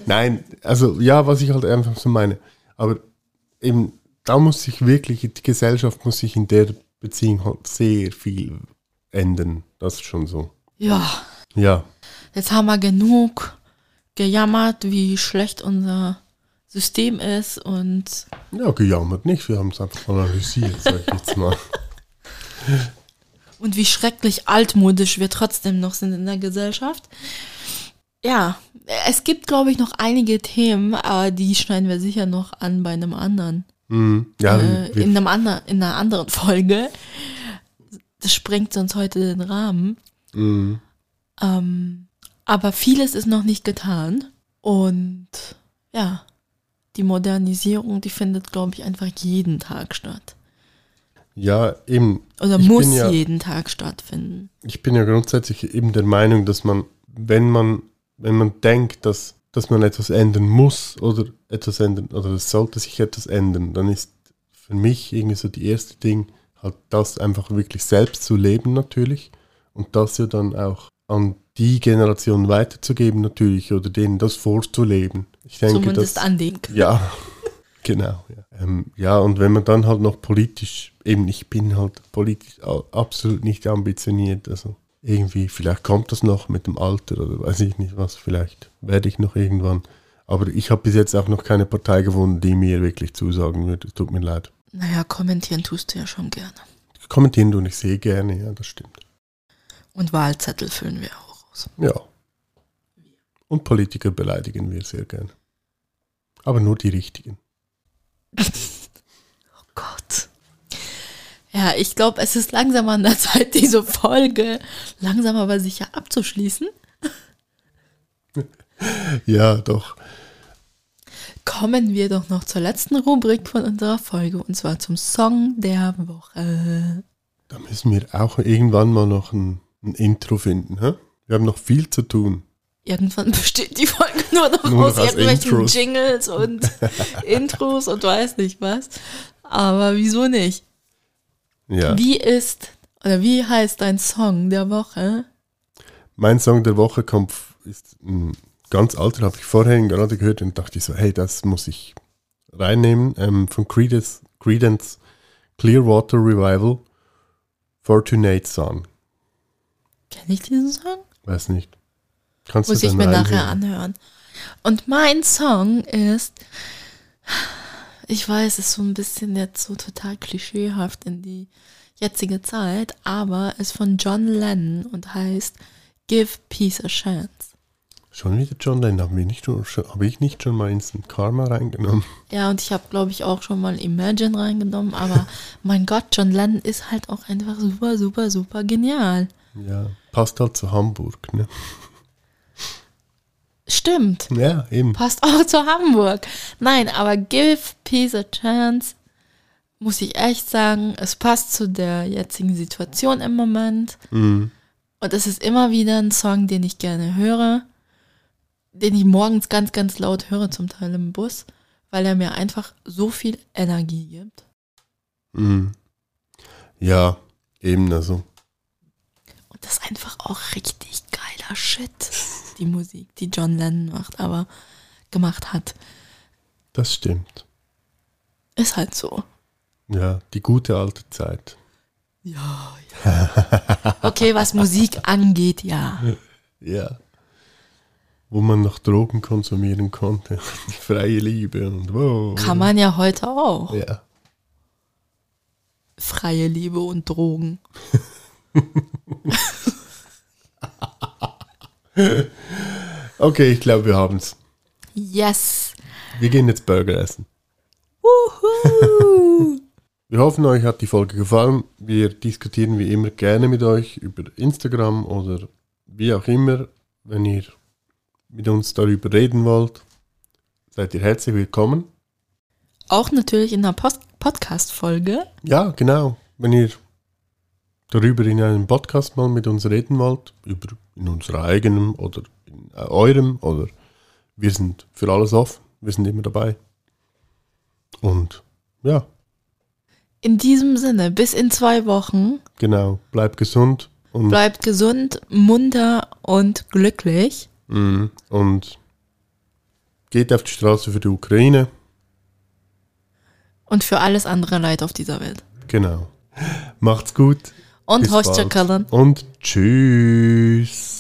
Nein, also ja, was ich halt einfach so meine. Aber eben, da muss sich wirklich, die Gesellschaft muss sich in der Beziehung sehr viel ändern. Das ist schon so. Ja, Ja, jetzt haben wir genug gejammert, wie schlecht unser System ist und ja, gejammert nicht, wir haben es einfach analysiert, sag ich jetzt mal. (laughs) und wie schrecklich altmodisch wir trotzdem noch sind in der Gesellschaft. Ja, es gibt, glaube ich, noch einige Themen, aber die schneiden wir sicher noch an bei einem anderen, Mhm. Ja, äh, in, einem anderen in einer anderen Folge. Das sprengt sonst heute den Rahmen. mhm. Ähm, aber vieles ist noch nicht getan. Und ja, die Modernisierung, die findet, glaube ich, einfach jeden Tag statt. ja, eben. Oder Ich muss ja- jeden Tag stattfinden. ich bin ja grundsätzlich eben der Meinung, dass man, wenn man, wenn man denkt, dass, dass man etwas ändern muss oder etwas ändern, oder es sollte sich etwas ändern, dann ist für mich irgendwie so die erste Ding, halt das einfach wirklich selbst zu leben natürlich und das ja dann auch an die Generation weiterzugeben natürlich oder denen das vorzuleben. Ich denke, Zumindest das, an den. ja, (laughs) genau. Ja. Ähm, ja, und wenn man dann halt noch politisch, eben ich bin halt politisch absolut nicht ambitioniert, also irgendwie, vielleicht kommt das noch mit dem Alter oder weiß ich nicht was, vielleicht werde ich noch irgendwann. Aber ich habe bis jetzt auch noch keine Partei gefunden, die mir wirklich zusagen würde. Tut mir leid. Naja, kommentieren tust du ja schon gerne. Kommentieren du nicht sehr gerne, ja, das stimmt. Und Wahlzettel füllen wir auch aus. Ja. Und Politiker beleidigen wir sehr gerne. Aber nur die richtigen. (laughs) Oh Gott. Ja, ich glaube, es ist langsam an der Zeit, diese Folge langsam aber sicher abzuschließen. (laughs) Ja, doch. Kommen wir doch noch zur letzten Rubrik von unserer Folge und zwar zum Song der Woche. Da müssen wir auch irgendwann mal noch ein, ein Intro finden. Hä? Wir haben noch viel zu tun. Irgendwann (laughs) besteht die Folge nur noch Nur aus noch aus irgendwelchen Intros. Jingles und (laughs) Intros und weiß nicht was. Aber wieso nicht? Ja. Wie ist oder wie heißt dein Song der Woche? Mein Song der Woche kommt, ist ein ganz alter, habe ich vorhin gerade gehört und dachte ich so, hey, das muss ich reinnehmen. Ähm, von Credence, Credence Clearwater Revival, Fortunate Son. Kenne ich diesen Song? Weiß nicht. Kannst Muss du ich mir nachher anhören. Und mein Song ist, ich weiß, es ist so ein bisschen jetzt so total klischeehaft in die jetzige Zeit, aber ist von John Lennon und heißt Give Peace a Chance. Schon wieder John Lennon, habe ich, nicht schon- hab ich nicht schon mal Instant Karma reingenommen? Ja, und ich habe, glaube ich, auch schon mal Imagine reingenommen, aber (laughs) mein Gott, John Lennon ist halt auch einfach super, super, super genial. Ja, passt halt zu Hamburg, ne? Stimmt. Ja, eben. Passt auch zu Hamburg. Nein, aber Give Peace a Chance, muss ich echt sagen, es passt zu der jetzigen Situation im Moment. Mhm. Und es ist immer wieder ein Song, den ich gerne höre, den ich morgens ganz, ganz laut höre, zum Teil im Bus, weil er mir einfach so viel Energie gibt. Mhm. Ja, eben also. Und das ist einfach auch richtig geiler Shit, die Musik, die John Lennon macht, aber gemacht hat. Das stimmt. Ist halt so. Ja, die gute alte Zeit. Ja, ja. Okay, was Musik (laughs) angeht, ja. Ja. Wo man noch Drogen konsumieren konnte. (laughs) Freie Liebe und wow. Kann man ja heute auch. Ja. Freie Liebe und Drogen. (laughs) (laughs) Okay, ich glaube, wir haben's. Yes. Wir gehen jetzt Burger essen. Wuhu. (laughs) Wir hoffen, euch hat die Folge gefallen. Wir diskutieren wie immer gerne mit euch über Instagram oder wie auch immer. Wenn ihr mit uns darüber reden wollt, seid ihr herzlich willkommen. auch natürlich in einer Podcast-Folge. Ja, genau. Wenn ihr darüber in einem Podcast mal mit uns reden wollt, über in unserer eigenen oder in äh, eurem oder wir sind für alles offen. Wir sind immer dabei. Und ja, In diesem Sinne, bis in zwei Wochen. genau. Bleibt gesund und, Bleibt gesund, munter und glücklich. Mhm. und geht auf die Straße für die Ukraine. Und für alles andere Leid auf dieser Welt. Genau. Macht's gut. Und hoşça bald. Und tschüss.